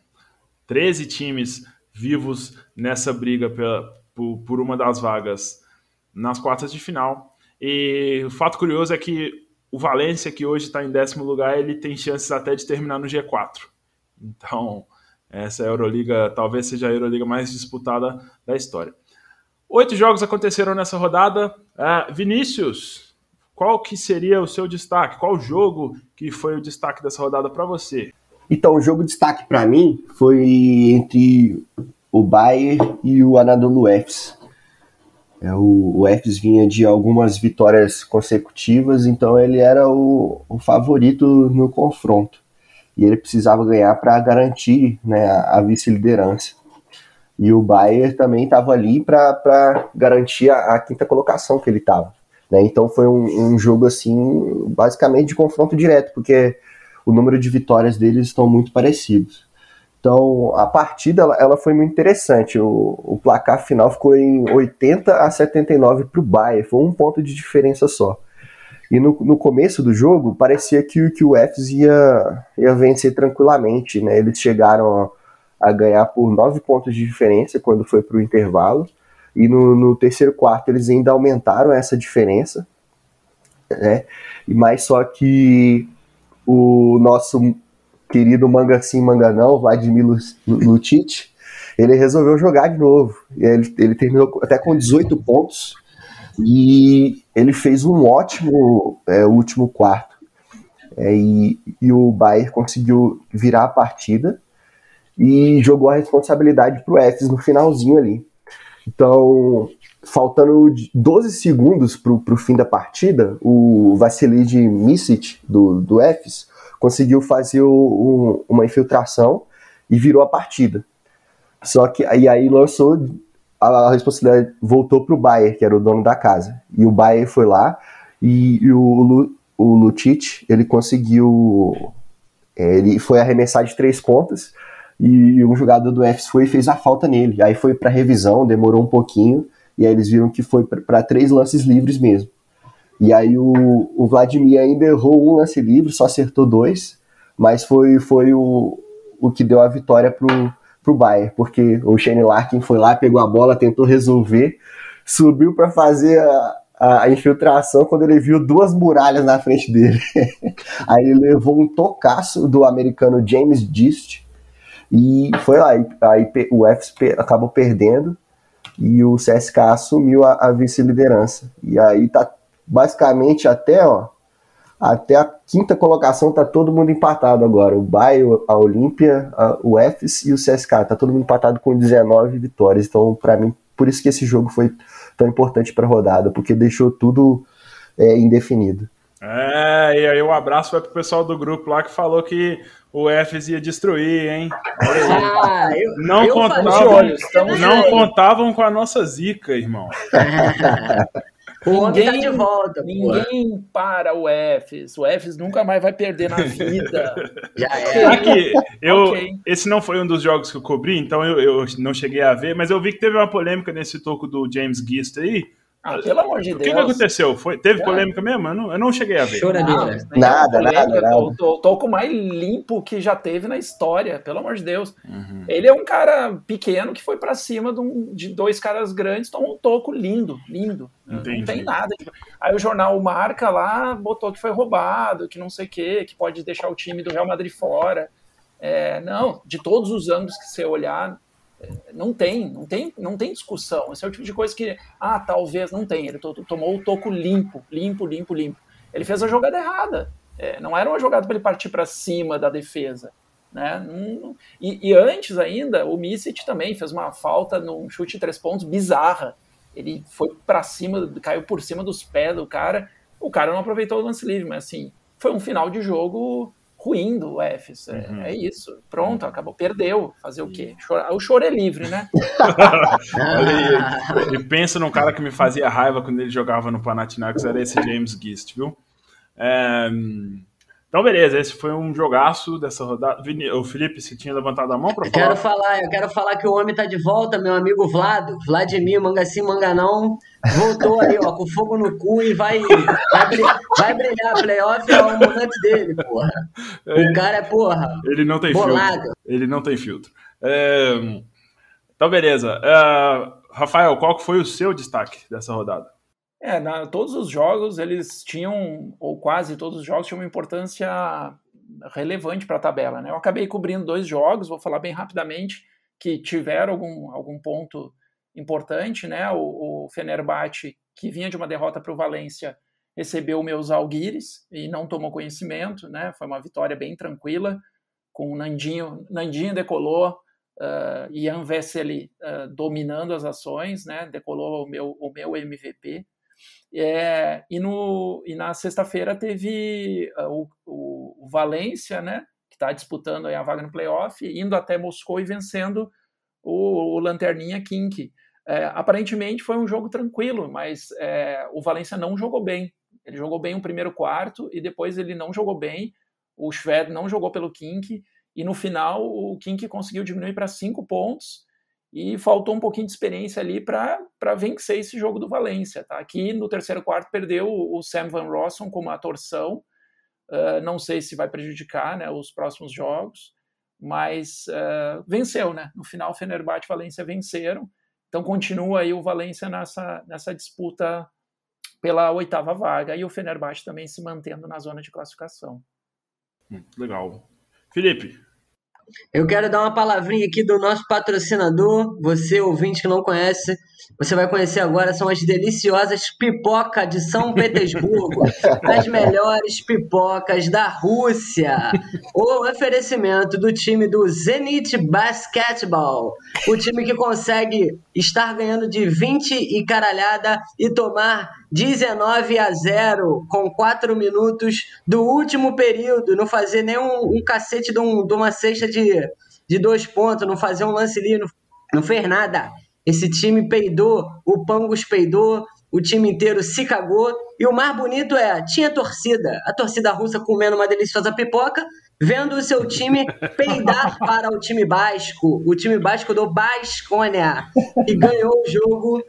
13 times vivos nessa briga pela, por, por uma das vagas nas quartas de final. E o fato curioso é que o Valência, que hoje está em décimo lugar, ele tem chances até de terminar no G4. Então, essa Euroliga talvez seja a Euroliga mais disputada da história. Oito jogos aconteceram nessa rodada. Uh, Vinícius, qual que seria o seu destaque? Qual jogo que foi o destaque dessa rodada para você? Então, o jogo de destaque para mim foi entre o Bayern e o Anadolu Efes. É, o, o Efes vinha de algumas vitórias consecutivas, então ele era o, o favorito no confronto. E ele precisava ganhar para garantir né, a, a vice-liderança. E o Bayern também estava ali para garantir a, a, quinta colocação que ele estava. Né? Então foi um, um jogo assim, basicamente de confronto direto, porque o número de vitórias deles estão muito parecidos. Então, a partida ela, ela foi muito interessante. O, o, placar final ficou em 80 a 79 para o Bayern, foi um ponto de diferença só. E no, no começo do jogo, parecia que, que o Fs ia, ia vencer tranquilamente. Né? Eles chegaram a, a ganhar por 9 pontos de diferença quando foi para o intervalo. E no, no terceiro quarto, eles ainda aumentaram essa diferença. Né? Mas só que o nosso querido manga sim, manga não, Vladimir Lucic, ele resolveu jogar de novo. Ele, ele terminou até com 18 pontos e ele fez um ótimo é, último quarto. É, e, e o Bayern conseguiu virar a partida e jogou a responsabilidade para o Efes no finalzinho ali. Então, faltando 12 segundos para o fim da partida, o Vassilij Misic, do, do Efes, conseguiu fazer o, uma infiltração e virou a partida. Só que aí, aí lançou a, responsabilidade, voltou para o Bayer, que era o dono da casa. E o Bayer foi lá e, e o, o Lucic, ele conseguiu. É, ele foi arremessar de três pontas e um jogador do Efes foi e fez a falta nele. Aí foi para revisão, demorou um pouquinho e aí eles viram que foi para três lances livres mesmo. E aí o, o Vladimir ainda errou um lance livre, só acertou dois, mas foi, foi o, o que deu a vitória pro, pro Bayern, porque o Shane Larkin foi lá, pegou a bola, tentou resolver, subiu para fazer a, a, infiltração quando ele viu duas muralhas na frente dele. aí ele levou um tocaço do americano James Dist e foi lá. Aí o FSP acabou perdendo e o CSK assumiu a, a vice-liderança. E aí tá basicamente até, ó, até a quinta colocação tá todo mundo empatado agora. O Bayern, a Olímpia, o EFES e o CSK. Tá todo mundo empatado com 19 vitórias. Então, para mim, por isso que esse jogo foi tão importante para a rodada, porque deixou tudo é, indefinido. É, e aí um abraço vai pro pessoal do grupo lá que falou que o EFES ia destruir, hein? Ah, eu, não eu contavam, não contavam com a nossa zica, irmão. O ninguém, tá de volta. Ninguém pô. para o EFES. O EFES nunca mais vai perder na vida. Já é. Aqui, eu, okay. Esse não foi um dos jogos que eu cobri, então eu, eu não cheguei a ver, mas eu vi que teve uma polêmica nesse toco do James Gist aí. Ah, pelo amor de Deus. O que, que aconteceu? Foi, teve polêmica mesmo? Eu não, eu não cheguei a ver. Choradeira. Nada, nada, nada. O toco mais limpo que já teve na história, pelo amor de Deus. Uhum. Ele é um cara pequeno que foi para cima de, um, de, dois caras grandes, tomou um toco lindo, lindo. Entendi. Não tem nada. Aí o jornal Marca lá botou que foi roubado, que não sei o quê, que pode deixar o time do Real Madrid fora. É, não, de todos os ângulos que você olhar, não tem, não tem, não tem discussão. Esse é o tipo de coisa que, ah, talvez não tem. Ele tomou o toco limpo, limpo, limpo, limpo. Ele fez a jogada errada. É, não era uma jogada para ele partir para cima da defesa. Né? e, e, antes ainda, o Misic também fez uma falta num chute de três pontos bizarra. Ele foi para cima, caiu por cima dos pés do cara. O cara não aproveitou o lance livre, mas assim, foi um final de jogo ruim do EFES. É, uhum. é, isso. Pronto, acabou. Perdeu. Fazer o quê? O choro é livre, né? e pensa num cara que me fazia raiva quando ele jogava no Panathinaikos, era esse James Gist, viu? É, então, beleza, esse foi um jogaço dessa rodada. O Felipe, você tinha levantado a mão para falar? Quero falar, eu quero falar que o homem tá de volta, meu amigo Vlado, Vladimir Mangasim Manganão, voltou aí, ó, com fogo no cu e vai, vai, brilhar, vai brilhar. Playoff é o momento dele, porra. O cara é, porra. Ele não tem bolado. filtro. Ele não tem filtro. É... Então, beleza. É... Rafael, qual foi o seu destaque dessa rodada? É, na, todos os jogos eles tinham, ou quase todos os jogos tinham uma importância relevante para a tabela. Né? Eu acabei cobrindo dois jogos, vou falar bem rapidamente, que tiveram algum, algum ponto importante. Né? O, o Fenerbahçe, que vinha de uma derrota para o Valência, recebeu meus Alguires e não tomou conhecimento. Né? Foi uma vitória bem tranquila, com o Nandinho, Nandinho decolou, uh, Ian Vesely uh, dominando as ações, né? decolou o meu, o meu MVP. É, e, no, e na sexta-feira teve uh, o, o, o, Valência, né, que está disputando a vaga no playoff, indo até Moscou e vencendo o, o Lanterninha Kink. É, aparentemente foi um jogo tranquilo, mas é, o Valência não jogou bem. Ele jogou bem o primeiro quarto e depois ele não jogou bem. O Schwed não jogou pelo Kink e no final o Kink conseguiu diminuir para cinco pontos e faltou um pouquinho de experiência ali para vencer esse jogo do Valência. Tá? Aqui no terceiro quarto perdeu o Sam Van Rossum com uma torção, uh, não sei se vai prejudicar né, os próximos jogos, mas uh, venceu, né? No final, Fenerbahçe e Valência venceram, então continua aí o Valência nessa, nessa disputa pela oitava vaga e o Fenerbahçe também se mantendo na zona de classificação. Legal. Felipe, eu quero dar uma palavrinha aqui do nosso patrocinador. Você, ouvinte que não conhece, você vai conhecer agora. São as deliciosas pipoca de São Petersburgo. as melhores pipocas da Rússia. O oferecimento do time do Zenit Basketball. O time que consegue estar ganhando de 20 e caralhada e tomar 19 a 0 com 4 minutos do último período, não fazer nem um, um cacete de, um, de, uma cesta de, de dois pontos, não fazer um lance ali, não, não fez nada. Esse time peidou, o Pangos peidou, o time inteiro se cagou. E o mais bonito é, tinha torcida, a torcida russa comendo uma deliciosa pipoca, vendo o seu time peidar para o time basco, o time basco do Basconia, e ganhou o jogo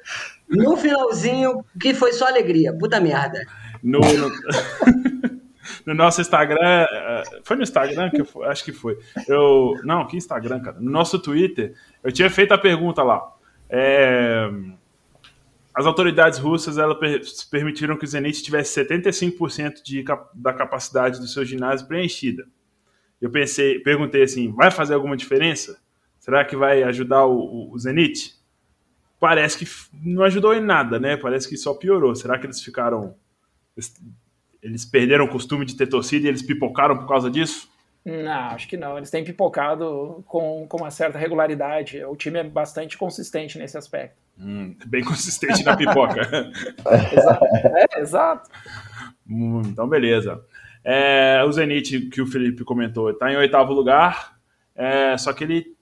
no finalzinho, que foi só alegria. Puta merda. no, no, no, nosso Instagram. Eh, foi no Instagram que eu acho que foi. Eu, não, que Instagram, cara? No nosso Twitter, eu tinha feito a pergunta lá. É, as autoridades russas elas permitiram que o Zenit tivesse 75% de, da capacidade do seu ginásio preenchida. Eu pensei, perguntei assim, vai fazer alguma diferença? Será que vai ajudar o, o Zenit? Parece que não ajudou em nada, né? Parece que só piorou. Será que eles ficaram eles perderam o costume de ter torcida e eles pipocaram por causa disso? Não, acho que não. Eles têm pipocado com, com uma certa regularidade. O time é bastante consistente nesse aspecto. Hum, bem consistente na pipoca. exato. É, exato. Hum, então, beleza. É, o Zenit, que o Felipe comentou, está em oitavo lugar, é, só que ele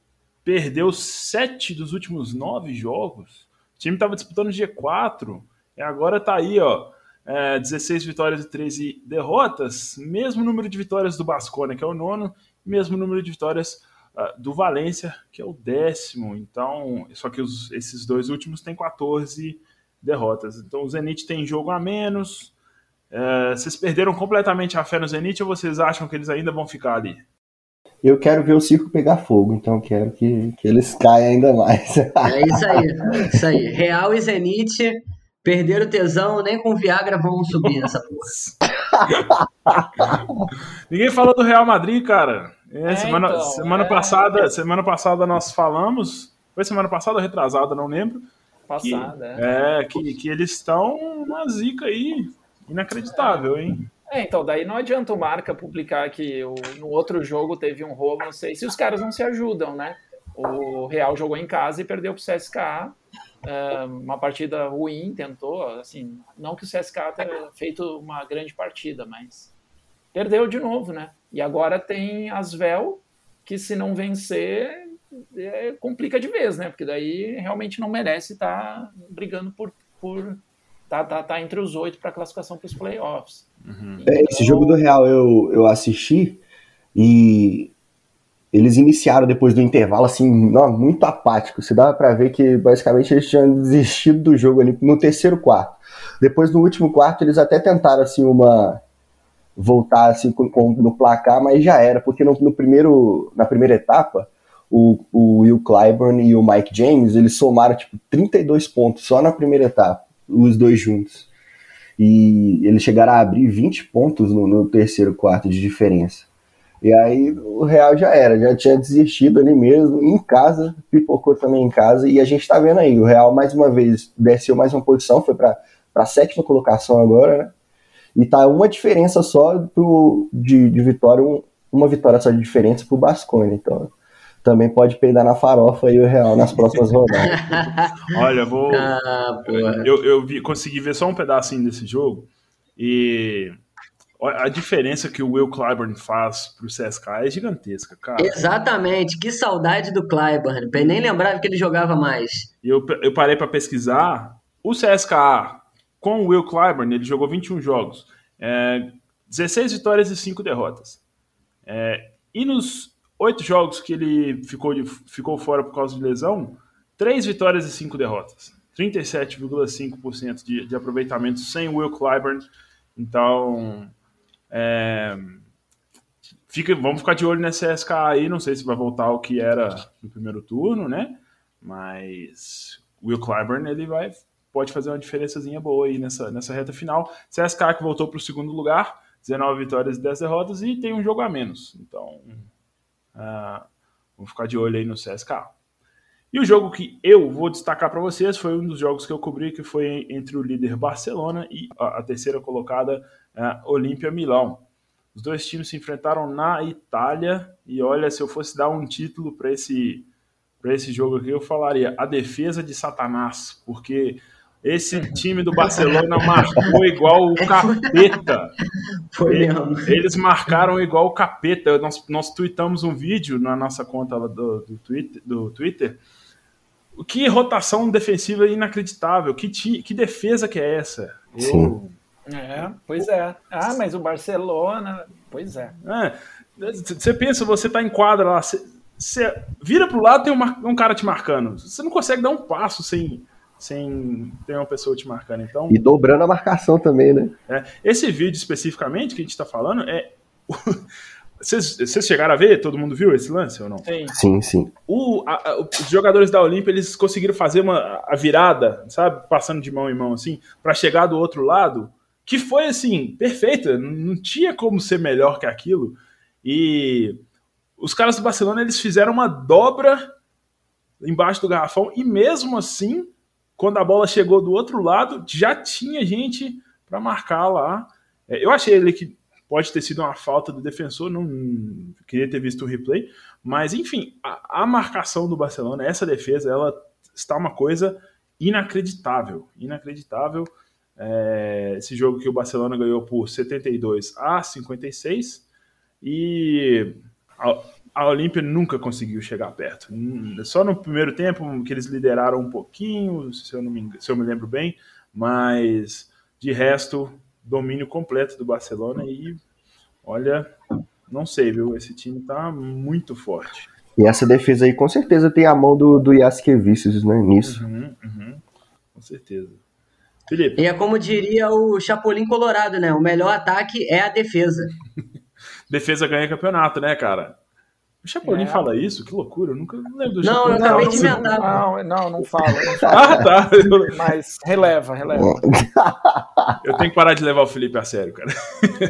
perdeu sete dos últimos nove jogos. O time estava disputando G4 e agora está aí, ó é, 16 vitórias e 13 derrotas, mesmo número de vitórias do Basconia, que é o nono, mesmo número de vitórias uh, do Valência, que é o décimo. Então, só que os, esses dois últimos têm 14 derrotas. Então, o Zenit tem jogo a menos. Uh, vocês perderam completamente a fé no Zenit ou vocês acham que eles ainda vão ficar ali? Eu quero ver o circo pegar fogo, então quero que, que eles caiam ainda mais. é isso aí, isso aí. Real e Zenit Perderam o tesão, nem com Viagra vão subir nessa porra. Ninguém falou do Real Madrid, cara. É, é, semana então, semana é... passada, semana passada nós falamos. Foi semana passada ou retrasada, não lembro. Passada. Que, é, que, que eles estão uma zica aí. Inacreditável, hein? É, então, daí não adianta o Marca publicar que o, no outro jogo teve um roubo, não sei, se os caras não se ajudam, né? O Real jogou em casa e perdeu pro CSKA é, uma partida ruim, tentou, assim, não que o CSK tenha feito uma grande partida, mas perdeu de novo, né? E agora tem Asvel, que se não vencer, é, complica de vez, né? Porque daí realmente não merece estar tá brigando por, por tá, tá, tá entre os oito para classificação para os playoffs. Uhum. Então... Esse jogo do Real eu, eu assisti e eles iniciaram depois do intervalo, assim, não, muito apático. Você dava para ver que basicamente eles tinham desistido do jogo ali no terceiro quarto. Depois, no último quarto, eles até tentaram, assim, uma. voltar, assim, com, com, no placar, mas já era, porque no, no, primeiro, na primeira etapa, o, o Will Clyburn e o Mike James, eles somaram, tipo, 32 pontos só na primeira etapa, os dois juntos. E eles chegaram a abrir 20 pontos no, no terceiro quarto de diferença. E aí o Real já era, já tinha desistido ali mesmo, em casa, pipocou também em casa, e a gente tá vendo aí, o Real mais uma vez desceu mais uma posição, foi para a sétima colocação agora, né? E tá uma diferença só pro, de, de vitória, um, uma vitória só de diferença pro Basconia, então também pode peidar na farofa aí o Real nas próximas rodadas. Olha, vou. Ah, eu eu vi, consegui ver só um pedacinho desse jogo e a diferença que o Will Clyburn faz pro CSK é gigantesca, cara. Exatamente, que saudade do Clyburn. Eu nem lembrava que ele jogava mais. Eu, eu parei para pesquisar. O CSKA com o Will Clyburn, ele jogou 21 jogos. É, 16 vitórias e 5 derrotas. É, e nos 8 jogos que ele ficou, de, ficou fora por causa de lesão, 3 vitórias e 5 derrotas. 37,5% de, de aproveitamento sem Will Clyburn. Então, é, fica, vamos ficar de olho nessa SK aí. Não sei se vai voltar ao que era no primeiro turno, né? Mas Will Clyburn ele vai, pode fazer uma diferençazinha boa aí nessa, nessa reta final. CSK que voltou para o segundo lugar, 19 vitórias e 10 derrotas e tem um jogo a menos. Então, uh, vamos ficar de olho aí no CSK. E o jogo que eu vou destacar para vocês foi um dos jogos que eu cobri, que foi entre o líder Barcelona e a, terceira colocada é, Olímpia Milão. Os dois times se enfrentaram na Itália e olha, se eu fosse dar um título para esse para esse jogo aqui, eu falaria a defesa de Satanás, porque esse time do Barcelona marcou igual o capeta. Foi mesmo. Eles marcaram igual o capeta. Nós, nós tweetamos um vídeo na nossa conta do, do, Twitter, do Twitter. Que rotação defensiva inacreditável. Que, que defesa que é essa? Eu, Sim. É, pois é. Ah, mas o Barcelona. Pois é. Você é, pensa, você tá em quadra lá, você vira pro lado tem um, um, cara te marcando. Você não consegue dar um passo sem, sem ter uma pessoa te marcando. Então, E dobrando a marcação também, né? é, esse vídeo especificamente que a gente está falando é. Vocês chegaram a ver? Todo mundo viu esse lance ou não? Sim. Sim, sim. O- a- a- os jogadores da Olímpia eles conseguiram fazer uma a virada, sabe, passando de mão em mão assim, para chegar do outro lado, que foi assim perfeita, não não tinha como ser melhor que aquilo. E os caras do Barcelona eles fizeram uma dobra embaixo do garrafão e mesmo assim, quando a bola chegou do outro lado, já tinha gente para marcar lá. É, Eu achei ele que pode ter sido uma falta do defensor, não queria ter visto o replay, mas enfim, a, a marcação do Barcelona, essa defesa, ela está uma coisa inacreditável, inacreditável. É, esse jogo que o Barcelona ganhou por 72 a 56 e a, Olímpia nunca conseguiu chegar perto. Hum, Só no primeiro tempo que eles lideraram um pouquinho, se eu, não me, se eu me lembro bem, mas de resto, domínio completo do Barcelona e olha, não sei, viu? Esse time tá muito forte. E essa defesa aí com certeza tem a mão do, do Jaskevicius, né, nisso. Uhum, uhum, com certeza. Felipe, E é como diria o Chapolin Colorado, né? O melhor ataque é a defesa. defesa ganha campeonato, né, cara? O Chapolin É. fala isso? Que loucura, eu nunca lembro do Não, Chapolin. eu acabei falar de inventar. Não, não, não fala, não fala. Ah, tá. Mas releva, releva. eu tenho que parar de levar o Felipe a sério, cara.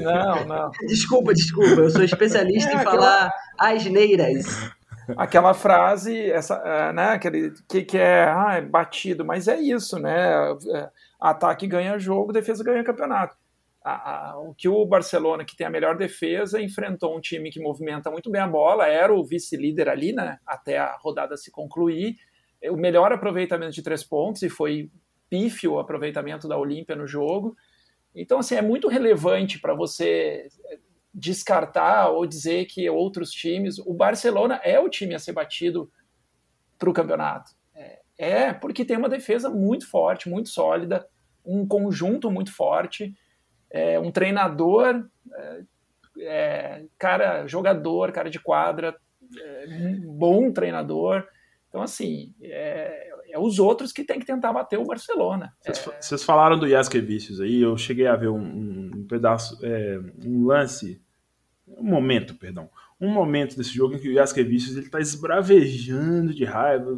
Não, não. Desculpa, desculpa. Eu sou especialista É, em aquela- falar asneiras. Aquela frase, essa, é, né, aquele que, que é, ah, é batido, mas é isso, né? É, Ataque ganha jogo, defesa ganha campeonato. A- a- o que o Barcelona, que tem a melhor defesa, enfrentou um time que movimenta muito bem a bola, era o vice-líder ali, né? Até a rodada se concluir. O melhor aproveitamento de três pontos, e foi pífio o aproveitamento da Olímpia no jogo. Então, assim, é muito relevante para você descartar ou dizer que outros times. O Barcelona é o time a ser batido para o campeonato. É, é, porque tem uma defesa muito forte, muito sólida, um conjunto muito forte, é, um treinador, é, é, cara, jogador, cara de quadra, é, um bom treinador. Então, assim, é, é os outros que tem que tentar bater o Barcelona. Vocês, vocês falaram do Jaskevicius aí, eu cheguei a ver um, um- um pedaço, é, um lance, um momento, perdão, um momento desse jogo em que o Jaskevicius ele tá esbravejando de raiva,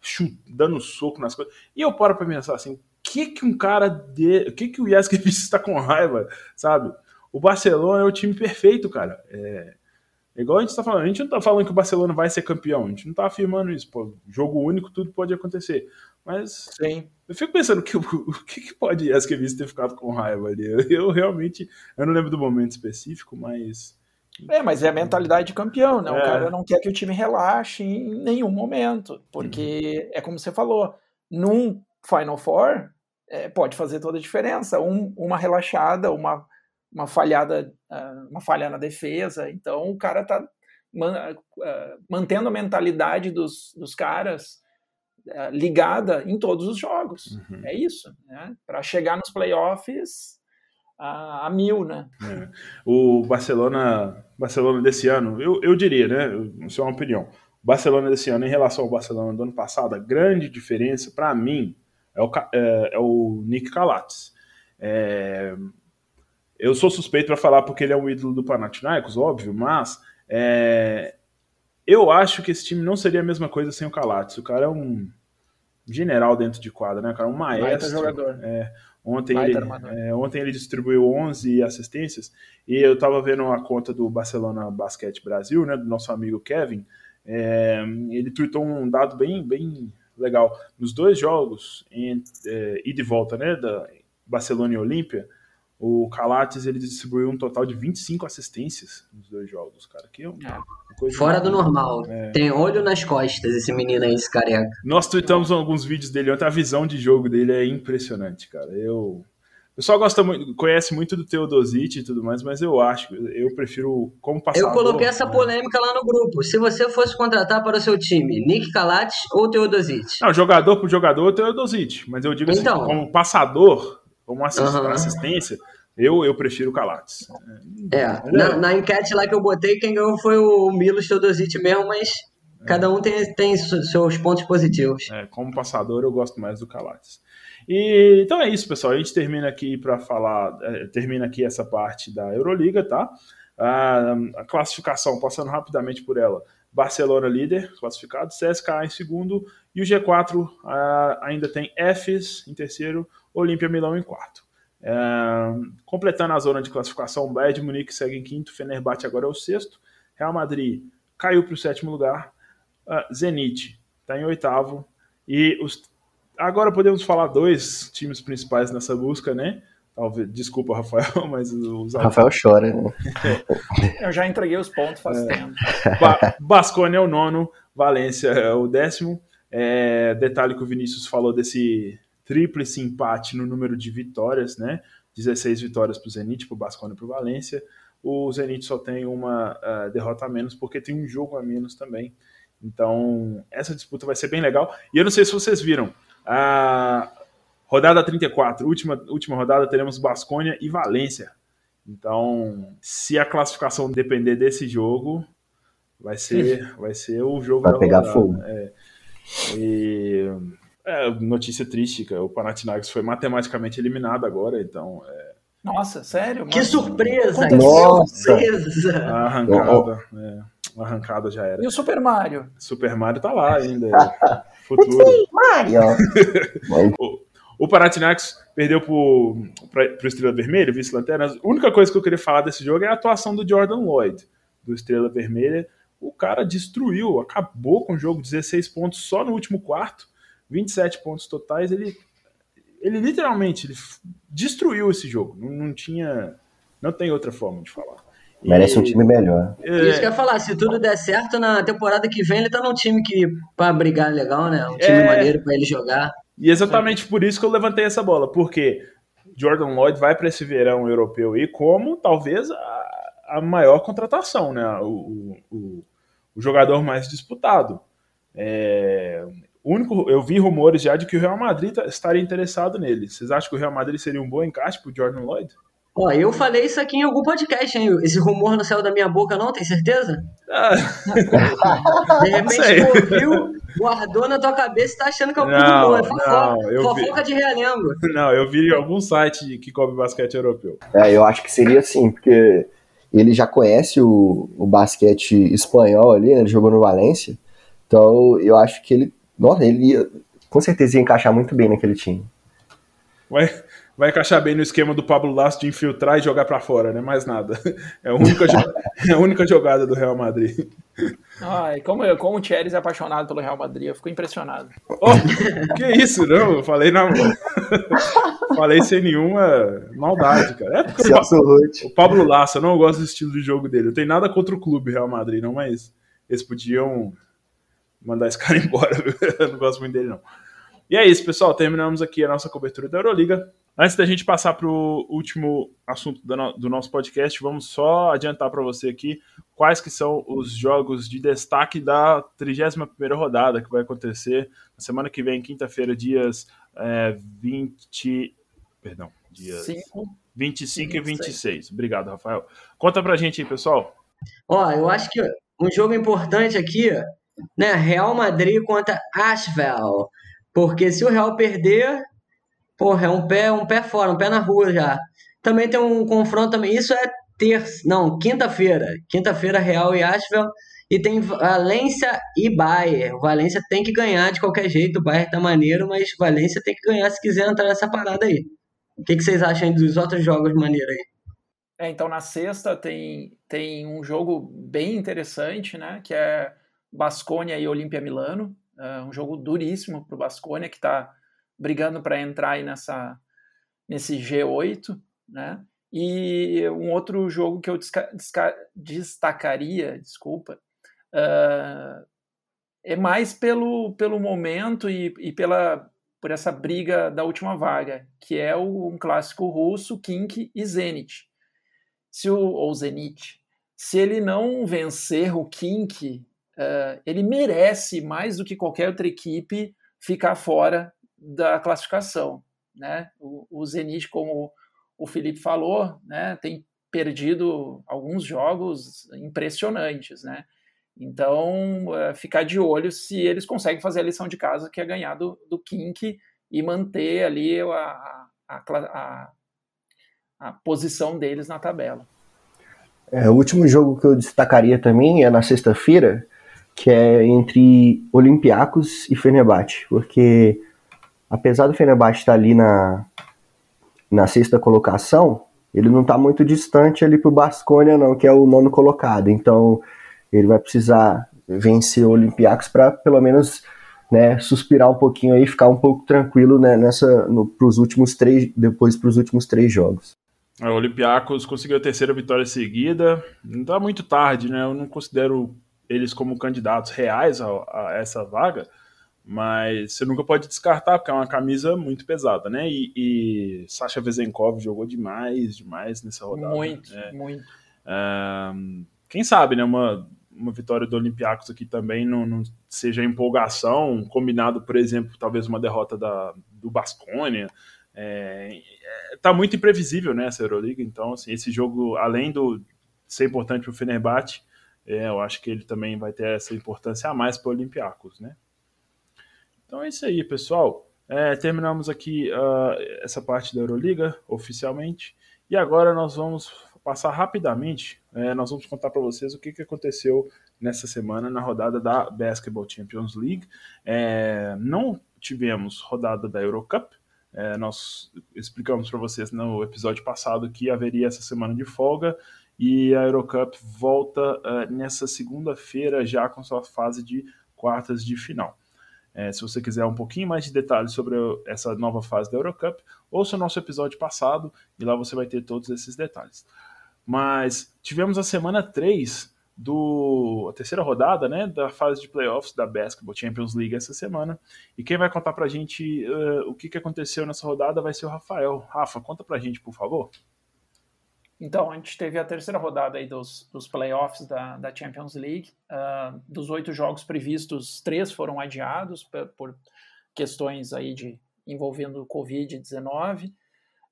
chu- dando soco nas coisas, e eu paro pra pensar assim, que que um cara de, o que que o Jaskevicius tá com raiva, sabe? O Barcelona é o time perfeito, cara. É, igual a gente tá falando, a gente não tá falando que o Barcelona vai ser campeão, a gente não tá afirmando isso, pô, jogo único, tudo pode acontecer. Mas Sim. eu fico pensando que, o o que, que pode Jaskevicius ter ficado com raiva ali. Eu, eu realmente, eu não lembro do momento específico, mas É, mas é a mentalidade de campeão, né? É. O cara não quer que o time relaxe em nenhum momento, porque é como você falou, num Final Four é, pode fazer toda a diferença. Um- uma relaxada, uma, uma falhada, ah, uma falha na defesa. Então o cara tá man- ah, mantendo a mentalidade dos, dos caras ah, ligada em todos os jogos. Uhum. É isso, né? Para chegar nos playoffs a, a mil, né? É. O Barcelona, Barcelona desse ano, eu, eu diria, né? Isso é uma opinião. Barcelona desse ano, em relação ao Barcelona do ano passado, a grande diferença, para mim, é o, é, é o Nick Calates. É, eu sou suspeito para falar porque ele é um ídolo do Panathinaikos, óbvio, mas é, eu acho que esse time não seria a mesma coisa sem o Calates. O cara é um general dentro de quadra, né, cara? Um Baita maestro. jogador. É, ontem, ele, é, ontem ele distribuiu 11 assistências e eu tava vendo a conta do Barcelona Basquete Brasil, né, do nosso amigo Kevin. é, ele tweetou um dado bem, bem legal. Nos dois jogos, em, é, e volta, né, da Barcelona e Olímpia, o Calates ele distribuiu um total de 25 assistências nos dois jogos, cara. Que é uma É. coisa Fora do normal. É. Tem olho nas costas esse menino aí, esse careca. Nós tweetamos alguns vídeos dele ontem, a visão de jogo dele é impressionante, cara. Eu. O pessoal gosta muito, conhece muito do Teodosic e tudo mais, mas eu acho, eu prefiro como passador. Eu coloquei essa né? polêmica lá no grupo. Se você fosse contratar para o seu time, Nick Calates ou Teodosic? Não, jogador por jogador, Teodosic, mas eu digo assim, Então. como passador, como assist- Aham. assistência, eu, eu prefiro o Calates. É, na, na enquete lá que eu botei, quem ganhou foi o Milos Teodosic mesmo, mas Cada um tem, tem seus pontos positivos. É, como passador, eu gosto mais do Calates. E, então é isso, pessoal. A gente termina aqui para falar, é, termina aqui essa parte da Euroliga, tá? A, classificação, passando rapidamente por ela. Barcelona líder, classificado, CSKA em segundo, e o G4 a, ainda tem Fs em terceiro, Olímpia Milão em quarto. É, completando a zona de classificação, Bayern de Munique segue em quinto, Fenerbahçe agora é o sexto, Real Madrid caiu para o sétimo lugar, Zenit está em oitavo, e os agora podemos falar dois times principais nessa busca, né? Talvez, desculpa, Rafael, mas os Rafael chora, né? Eu já entreguei os pontos faz é. tempo. Ba Bascone é o nono, Valência é o décimo. É, detalhe que o Vinícius falou desse tríplice empate no número de vitórias, né? 16 vitórias para o Zenit, para o Bascone e para o Valência. O Zenit só tem uma uh, derrota a menos, porque tem um jogo a menos também. Então, essa disputa vai ser bem legal. E eu não sei se vocês viram, a rodada 34, última, última rodada, teremos Basconia e Valência. Então, se a classificação depender desse jogo, vai ser, vai ser o jogo vai pegar rodada. fogo. É, e, é, notícia triste, que o Panathinaikos foi matematicamente eliminado agora, então... É, nossa, sério? Que surpresa! Que surpresa! A arrancada, é, a arrancada já era. E o Super Mario? Super Mario tá lá ainda. futuro. Mario! o, o Panathinaikos perdeu pro, pra, pro Estrela Vermelha, vice-lanterna. A única coisa que eu queria falar desse jogo é a atuação do Jordan Lloyd, do Estrela Vermelha. O cara destruiu, acabou com o jogo, 16 pontos só no último quarto, 27 pontos totais. Ele ele literalmente ele destruiu esse jogo. Não, não, tinha. Não tem outra forma de falar. Merece e, um time melhor. É, Isso que eu ia falar, se tudo der certo, na temporada que vem ele tá num time que para brigar legal, né? Um time é, maneiro para ele jogar. E exatamente por isso que eu levantei essa bola, porque Jordan Lloyd vai para esse verão europeu e como talvez a, a maior contratação, né? O, o, o jogador mais disputado. É, único, eu vi rumores já de que o Real Madrid tá, estaria interessado nele. Vocês acham que o Real Madrid seria um bom encaixe para o Jordan Lloyd? Ó, eu falei isso aqui em algum podcast, hein? Esse rumor não saiu da minha boca, não? Tem certeza? Ah. De repente tu ouviu, guardou na tua cabeça e tá achando que é um não, rumor. É fofoca, fofoca vi... de realengo. Não, eu vi em algum site que cobre basquete europeu. É, eu acho que seria assim, porque ele já conhece o, o basquete espanhol ali, né? Ele jogou no Valência. Então, eu acho que ele nossa, ele ia, com certeza ia encaixar muito bem naquele time. Vai, vai encaixar bem no esquema do Pablo Lasso de infiltrar e jogar para fora, né? Mais nada. É a única, é a única jogada do Real Madrid. Ai, como, eu, como o Thierry é apaixonado pelo Real Madrid, eu fico impressionado. Oh, que isso, não? Eu falei na. falei sem nenhuma maldade, cara. É porque o, o Pablo Lasso, eu não gosto do estilo de jogo dele. Eu tenho nada contra o clube Real Madrid, não, mas eles podiam mandar esse cara embora. eu não gosto muito dele, não. E é isso, pessoal. Terminamos aqui a nossa cobertura da Euroliga. Antes da gente passar para o último assunto do nosso podcast, vamos só adiantar para você aqui quais que são os jogos de destaque da 31ª rodada que vai acontecer na semana que vem, quinta-feira, dias é, 20... Perdão, dias Cinco. 25 e 26. Obrigado, Rafael. Conta pra gente aí, pessoal. Ó, eu acho que um jogo importante aqui né, Real Madrid contra Asheville. Porque se o Real perder, porra, é um pé, um pé fora, um pé na rua já. Também tem um confronto também. Isso é terça, não, quinta-feira. Quinta-feira Real e Asheville e tem Valência e Bayern. Valência tem que ganhar de qualquer jeito. O Bayern tá maneiro, mas Valência tem que ganhar se quiser entrar nessa parada aí. O que, que vocês acham dos outros jogos maneiros aí? É, então na sexta tem, tem um jogo bem interessante, né? Que é Basconia e Olímpia Milano. Uh, um jogo duríssimo para o Basconia, que está brigando para entrar aí nessa, nesse G8. Né? E um outro jogo que eu destacaria, desculpa, uh, é mais pelo, pelo momento e, e, pela, por essa briga da última vaga, que é o, um clássico russo, Kink e Zenit. Se o, ou Zenit. Se ele não vencer o Kink uh, ele merece, mais do que qualquer outra equipe, ficar fora da classificação. Né? O, o Zenit, como o Felipe falou, né, tem perdido alguns jogos impressionantes. Né? Então, é, ficar de olho se eles conseguem fazer a lição de casa, que é ganhar do, do Kink e manter ali a, a, a, a posição deles na tabela. É, o último jogo que eu destacaria também é na sexta-feira, que é entre Olympiacos e Fenerbahçe, porque apesar do Fenerbahçe estar ali na, na sexta colocação, ele não está muito distante ali para o Basconia não, que é o nono colocado. Então ele vai precisar vencer o Olympiacos para pelo menos né, suspirar um pouquinho aí, ficar um pouco tranquilo né, nessa para os últimos três, depois para os últimos três jogos. É, o Olympiacos conseguiu a terceira vitória seguida. Não está muito tarde, né? Eu não considero eles como candidatos reais a, a, essa vaga, mas você nunca pode descartar, porque é uma camisa muito pesada, né? E, e Sasha Vezenkov jogou demais, demais nessa rodada. Muito, né? muito. Quem sabe, né? Uma, uma vitória do Olympiacos aqui também não, não, seja empolgação, combinado, por exemplo, talvez uma derrota da, do Basconia. É, é, tá muito imprevisível, né, essa Euroliga, então, assim, esse jogo, além do ser importante para o Fenerbahçe, é, eu acho que ele também vai ter essa importância a mais para o Olympiacos, né? Então é isso aí, pessoal. É, terminamos aqui uh, essa parte da Euroliga oficialmente e agora nós vamos passar rapidamente. É, nós vamos contar para vocês o que, que aconteceu nessa semana na rodada da Basketball Champions League. É, não tivemos rodada da Eurocup. É, nós explicamos para vocês no episódio passado que haveria essa semana de folga e a Eurocup volta uh, nessa segunda-feira já com sua fase de quartas de final. É, se você quiser um pouquinho mais de detalhes sobre essa nova fase da Eurocup, ouça o nosso episódio passado e lá você vai ter todos esses detalhes. Mas tivemos a semana 3 do a terceira rodada, né, da fase de playoffs da Basketball Champions League essa semana. E quem vai contar pra gente uh, o que, que aconteceu nessa rodada vai ser o Rafael. Rafa, conta pra gente, por favor. Então, a gente teve a terceira rodada aí dos, dos playoffs da, da Champions League. Uh, dos oito jogos previstos, três foram adiados por, por questões aí de envolvendo o Covid-19. Uh,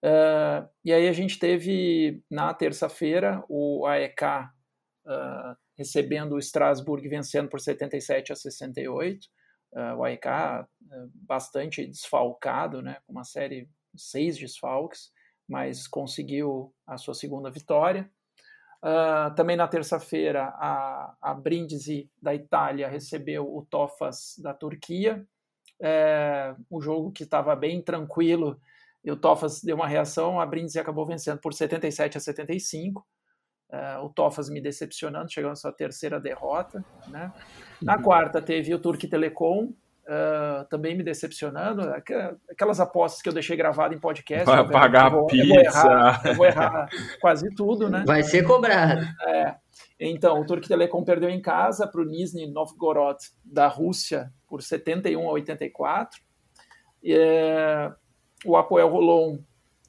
ah, e aí a gente teve na terça-feira o AEK uh, ah, recebendo o Strasbourg vencendo por 77 a 68. Uh, o AEK bastante desfalcado, né, com uma série seis desfalques mas conseguiu a sua segunda vitória. Uh, também na terça-feira, a, a Brindisi da Itália recebeu o Tofas da Turquia. É, um jogo que estava bem tranquilo e o Tofas deu uma reação. A Brindisi acabou vencendo por 77 a 75. É, o Tofas me decepcionando, chegando à sua terceira derrota. Né? Na uhum. quarta, teve o Turque Telecom Uh, também me decepcionando. Aquelas apostas que eu deixei gravado em podcast. Vai pagar eu vou, pizza. Eu vou, errar, eu vou errar quase tudo, né? Vai ser cobrado. É. Então, o Turk Telecom perdeu em casa para o Nizhny Novgorod da Rússia por 71 a 84. E, é, o Apoel Rolon,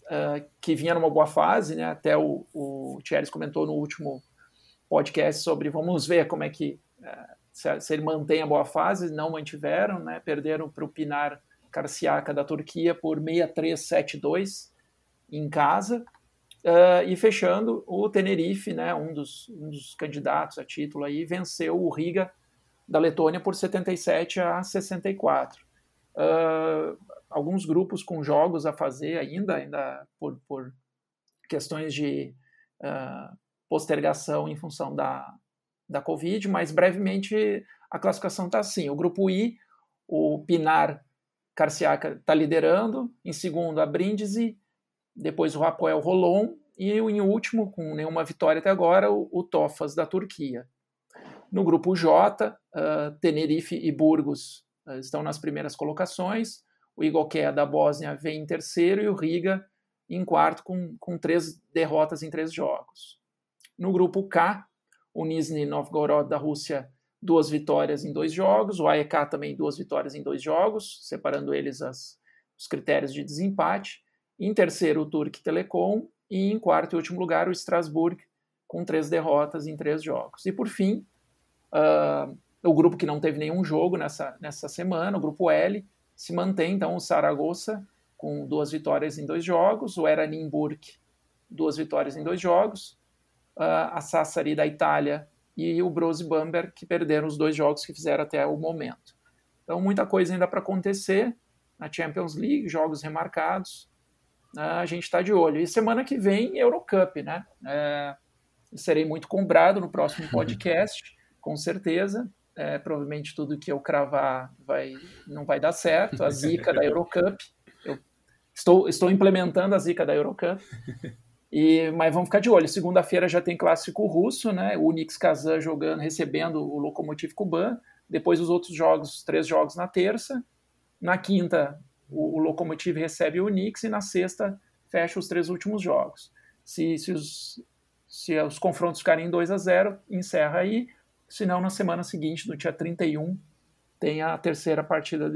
é, que vinha numa boa fase, né? Até o, o Thierry comentou no último podcast sobre vamos ver como é que é, se, se ele mantém a boa fase, não mantiveram, né? perderam para o Pinar Karsiaka da Turquia por 6372 em casa. Uh, e fechando, o Tenerife, né, um, dos, um dos candidatos a título, aí, venceu o Riga da Letônia por 77 a 64. Uh, ah, alguns grupos com jogos a fazer ainda, ainda por, por questões de uh, postergação em função da, da Covid, mas brevemente a classificação está assim. O grupo I, o Pinar Carciaca está liderando, em segundo a Brindisi, depois o Rapoel Rolon e em último, com nenhuma vitória até agora, o, o Tofas da Turquia. No grupo J, uh, Tenerife e Burgos uh, estão nas primeiras colocações, o Igoqué da Bósnia vem em terceiro e o Riga em quarto com, com três derrotas em três jogos. No grupo K, o Nizhny Novgorod da Rússia, duas vitórias em dois jogos, o AEK também duas vitórias em dois jogos, separando eles as, os critérios de desempate. Em terceiro, o Turk Telecom, e em quarto e último lugar, o Strasbourg, com três derrotas em três jogos. E por fim, uh, o grupo que não teve nenhum jogo nessa, nessa semana, o grupo L, se mantém então o Saragossa com duas vitórias em dois jogos, o Eranimburg, duas vitórias em dois jogos, a Sassari da Itália e o Brose Bamberg, que perderam os dois jogos que fizeram até o momento. Então, muita coisa ainda para acontecer na Champions League, jogos remarcados. Né, a gente está de olho. E semana que vem, Eurocup, né? É, serei muito comprado no próximo podcast, com certeza. É, provavelmente tudo que eu cravar vai, não vai dar certo. A zica da Eurocup. Eu estou, estou implementando a zica da Eurocup. E, mas vamos ficar de olho. Segunda-feira já tem clássico russo, né? O Unix Kazan jogando, recebendo o Lokomotiv Kuban. Depois os outros jogos, três jogos na terça. Na quinta, o, o Lokomotiv recebe o Unix e na sexta fecha os três últimos jogos. Se, se, os, se os confrontos ficarem 2 a 0 encerra aí. Se não, na semana seguinte, no dia 31, tem a terceira partida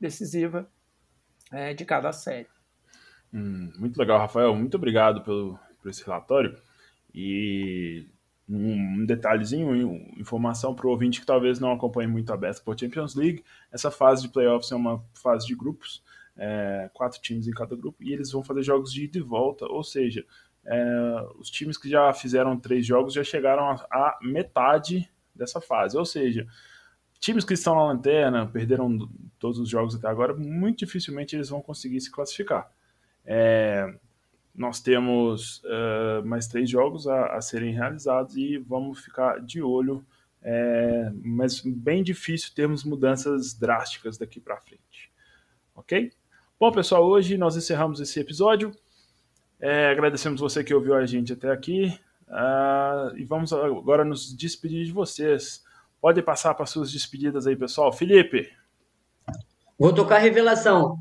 decisiva é, de cada série. Hum, muito legal, Rafael. Muito obrigado pelo, por esse relatório. E um, detalhezinho, informação para o ouvinte que talvez não acompanhe muito a Basketball Champions League. Essa fase de playoffs é uma fase de grupos, é, quatro times em cada grupo, e eles vão fazer jogos de ida e volta, ou seja, é, os times que já fizeram três jogos já chegaram à metade dessa fase, ou seja, times que estão na lanterna, perderam todos os jogos até agora, muito dificilmente eles vão conseguir se classificar. É, nós temos uh, mais três jogos a, a, serem realizados e vamos ficar de olho, é, mas bem difícil termos mudanças drásticas daqui para frente. Ok? Bom, pessoal, hoje nós encerramos esse episódio. É, agradecemos você que ouviu a gente até aqui uh, e vamos agora nos despedir de vocês. Pode passar para suas despedidas aí, pessoal. Felipe. Vou tocar revelação.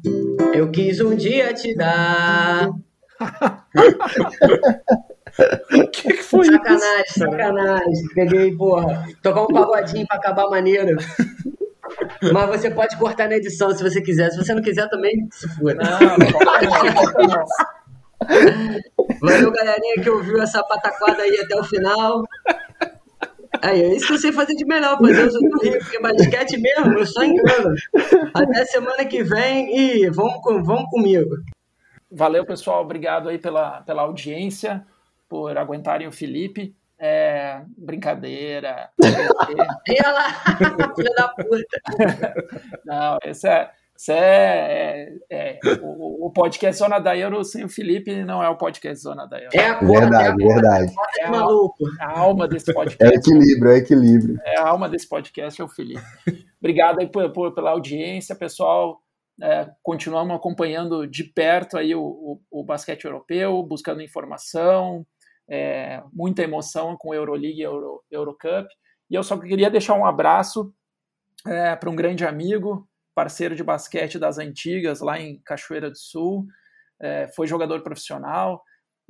Eu quis um dia te dar o que, que foi sacanagem, isso? Sacanagem, sacanagem. Peguei, porra. Tocar um pagodinho pra acabar maneiro. Mas você pode cortar na edição se você quiser. Se você não quiser, também se for. Não, não, não. Valeu, galerinha, que ouviu essa pataquada aí até o final. Aí, é isso que eu sei fazer de melhor, fazer os outros rir, porque basquete mesmo, eu só engano. Até semana que vem e vamos, vamos comigo. Valeu, pessoal. Obrigado aí pela, pela audiência, por aguentarem o Felipe. É, brincadeira. E filha da puta. Não, esse é, esse é, é, é o, o, podcast Zona da Euro sem o Felipe não é o podcast Zona da Euro. É a cor, verdade, é a verdade. É a, a, alma desse podcast. É equilíbrio, é equilíbrio. É a alma desse podcast, é o Felipe. Obrigado aí por, por, pela audiência, pessoal é, continuamos acompanhando de perto aí o, o, o basquete europeu, buscando informação, é, muita emoção com Euroleague e Euro, Eurocup. E eu só queria deixar um abraço é, para um grande amigo, parceiro de basquete das antigas, lá em Cachoeira do Sul, é, foi jogador profissional,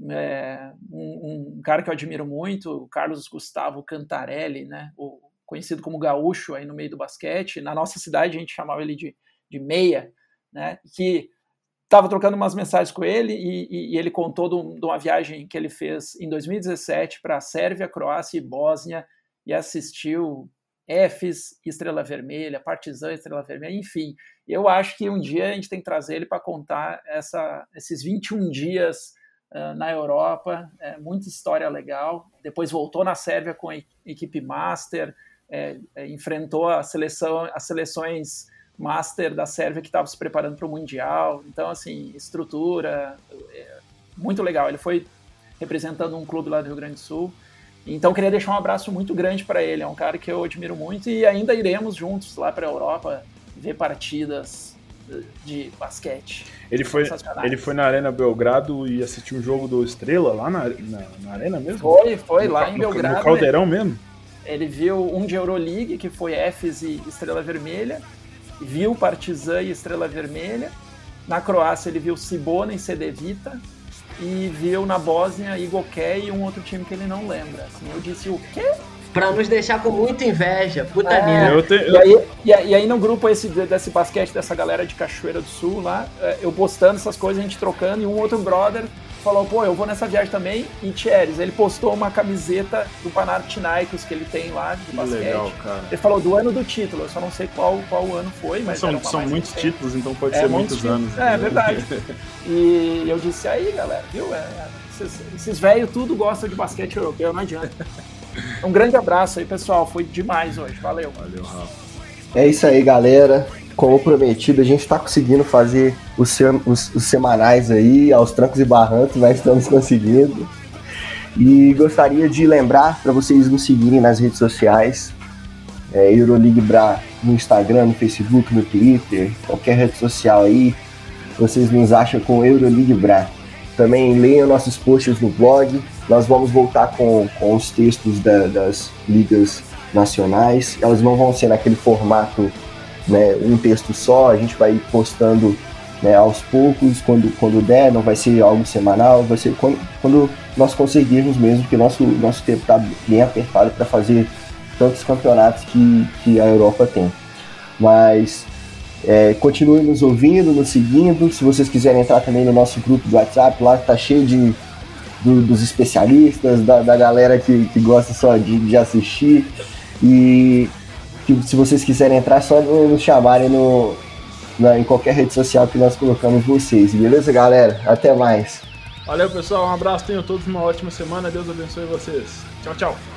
é, um, um, cara que eu admiro muito, o Carlos Gustavo Cantarelli, né, o, conhecido como gaúcho aí no meio do basquete. Na nossa cidade a gente chamava ele de de meia, né, que estava trocando umas mensagens com ele e, e ele contou de, uma viagem que ele fez em 2017 para Sérvia, Croácia e Bósnia e assistiu Fs, Estrela Vermelha, Partizan, Estrela Vermelha, enfim. Eu acho que um dia a gente tem que trazer ele para contar essa, esses 21 dias uh, na Europa, é, muita história legal. Depois voltou na Sérvia com a equipe Master, é, é, enfrentou a seleção, as seleções master da Sérvia que estava se preparando para o Mundial. Então, assim, estrutura, é, muito legal. Ele foi representando um clube lá do Rio Grande do Sul. Então, queria deixar um abraço muito grande para ele. É um cara que eu admiro muito e ainda iremos juntos lá para a Europa ver partidas de basquete. Ele foi, ele foi na Arena Belgrado e assistiu um jogo do Estrela lá na, na, na Arena mesmo? Foi, foi, no, lá em Belgrado. No Caldeirão mesmo? Ele viu um de Euroleague, que foi Fs e Estrela Vermelha, viu Partizan e Estrela Vermelha. Na Croácia ele viu Cibona e Cedevita. E viu na Bósnia Igoké e um outro time que ele não lembra. Assim, eu disse, o quê? Pra nos deixar com muita inveja. Puta é, merda. Te... E, aí, e, e, aí no grupo esse, desse basquete dessa galera de Cachoeira do Sul lá, é, eu postando essas coisas, a gente trocando, e um outro brother falou, pô, eu vou nessa viagem também. E Thieres, ele postou uma camiseta do Panathinaikos que ele tem lá de basquete. Legal, cara. Ele falou do ano do título, eu só não sei qual, qual ano foi, mas são, são muitos recente. títulos, então pode é, ser muitos, muitos anos. É, é verdade. e eu disse aí, galera, viu? É, esses, esses velhos tudo gostam de basquete europeu, não adianta. Um grande abraço aí, pessoal. Foi demais hoje. Valeu. Valeu, Rafa. É isso aí, galera. Como prometido, a gente está conseguindo fazer os, os, os, semanais aí, aos trancos e barrancos, mas estamos conseguindo. E gostaria de lembrar para vocês nos seguirem nas redes sociais. É, Euroleague Bra no Instagram, no Facebook, no Twitter, qualquer rede social aí. Vocês nos acham com Euroleague Bra. Também leiam nossos posts no blog. Nós vamos voltar com, com os textos da, das ligas nacionais. Elas não vão ser naquele formato, né, um texto só. A gente vai postando né, aos poucos, quando, quando der. Não vai ser algo semanal. Vai ser quando, quando nós conseguirmos mesmo, porque nosso nosso tempo está bem apertado para fazer tantos campeonatos que, que a Europa tem. Mas é, continue nos ouvindo, nos seguindo. Se vocês quiserem entrar também no nosso grupo do WhatsApp, lá tá cheio de, do, dos especialistas, da, da galera que, que gosta só de, de assistir. E que, se vocês quiserem entrar, é só nos chamarem no, na, em qualquer rede social que nós colocamos vocês. Beleza, galera? Até mais. Valeu, pessoal. Um abraço. Tenham todos uma ótima semana. Deus abençoe vocês. Tchau, tchau.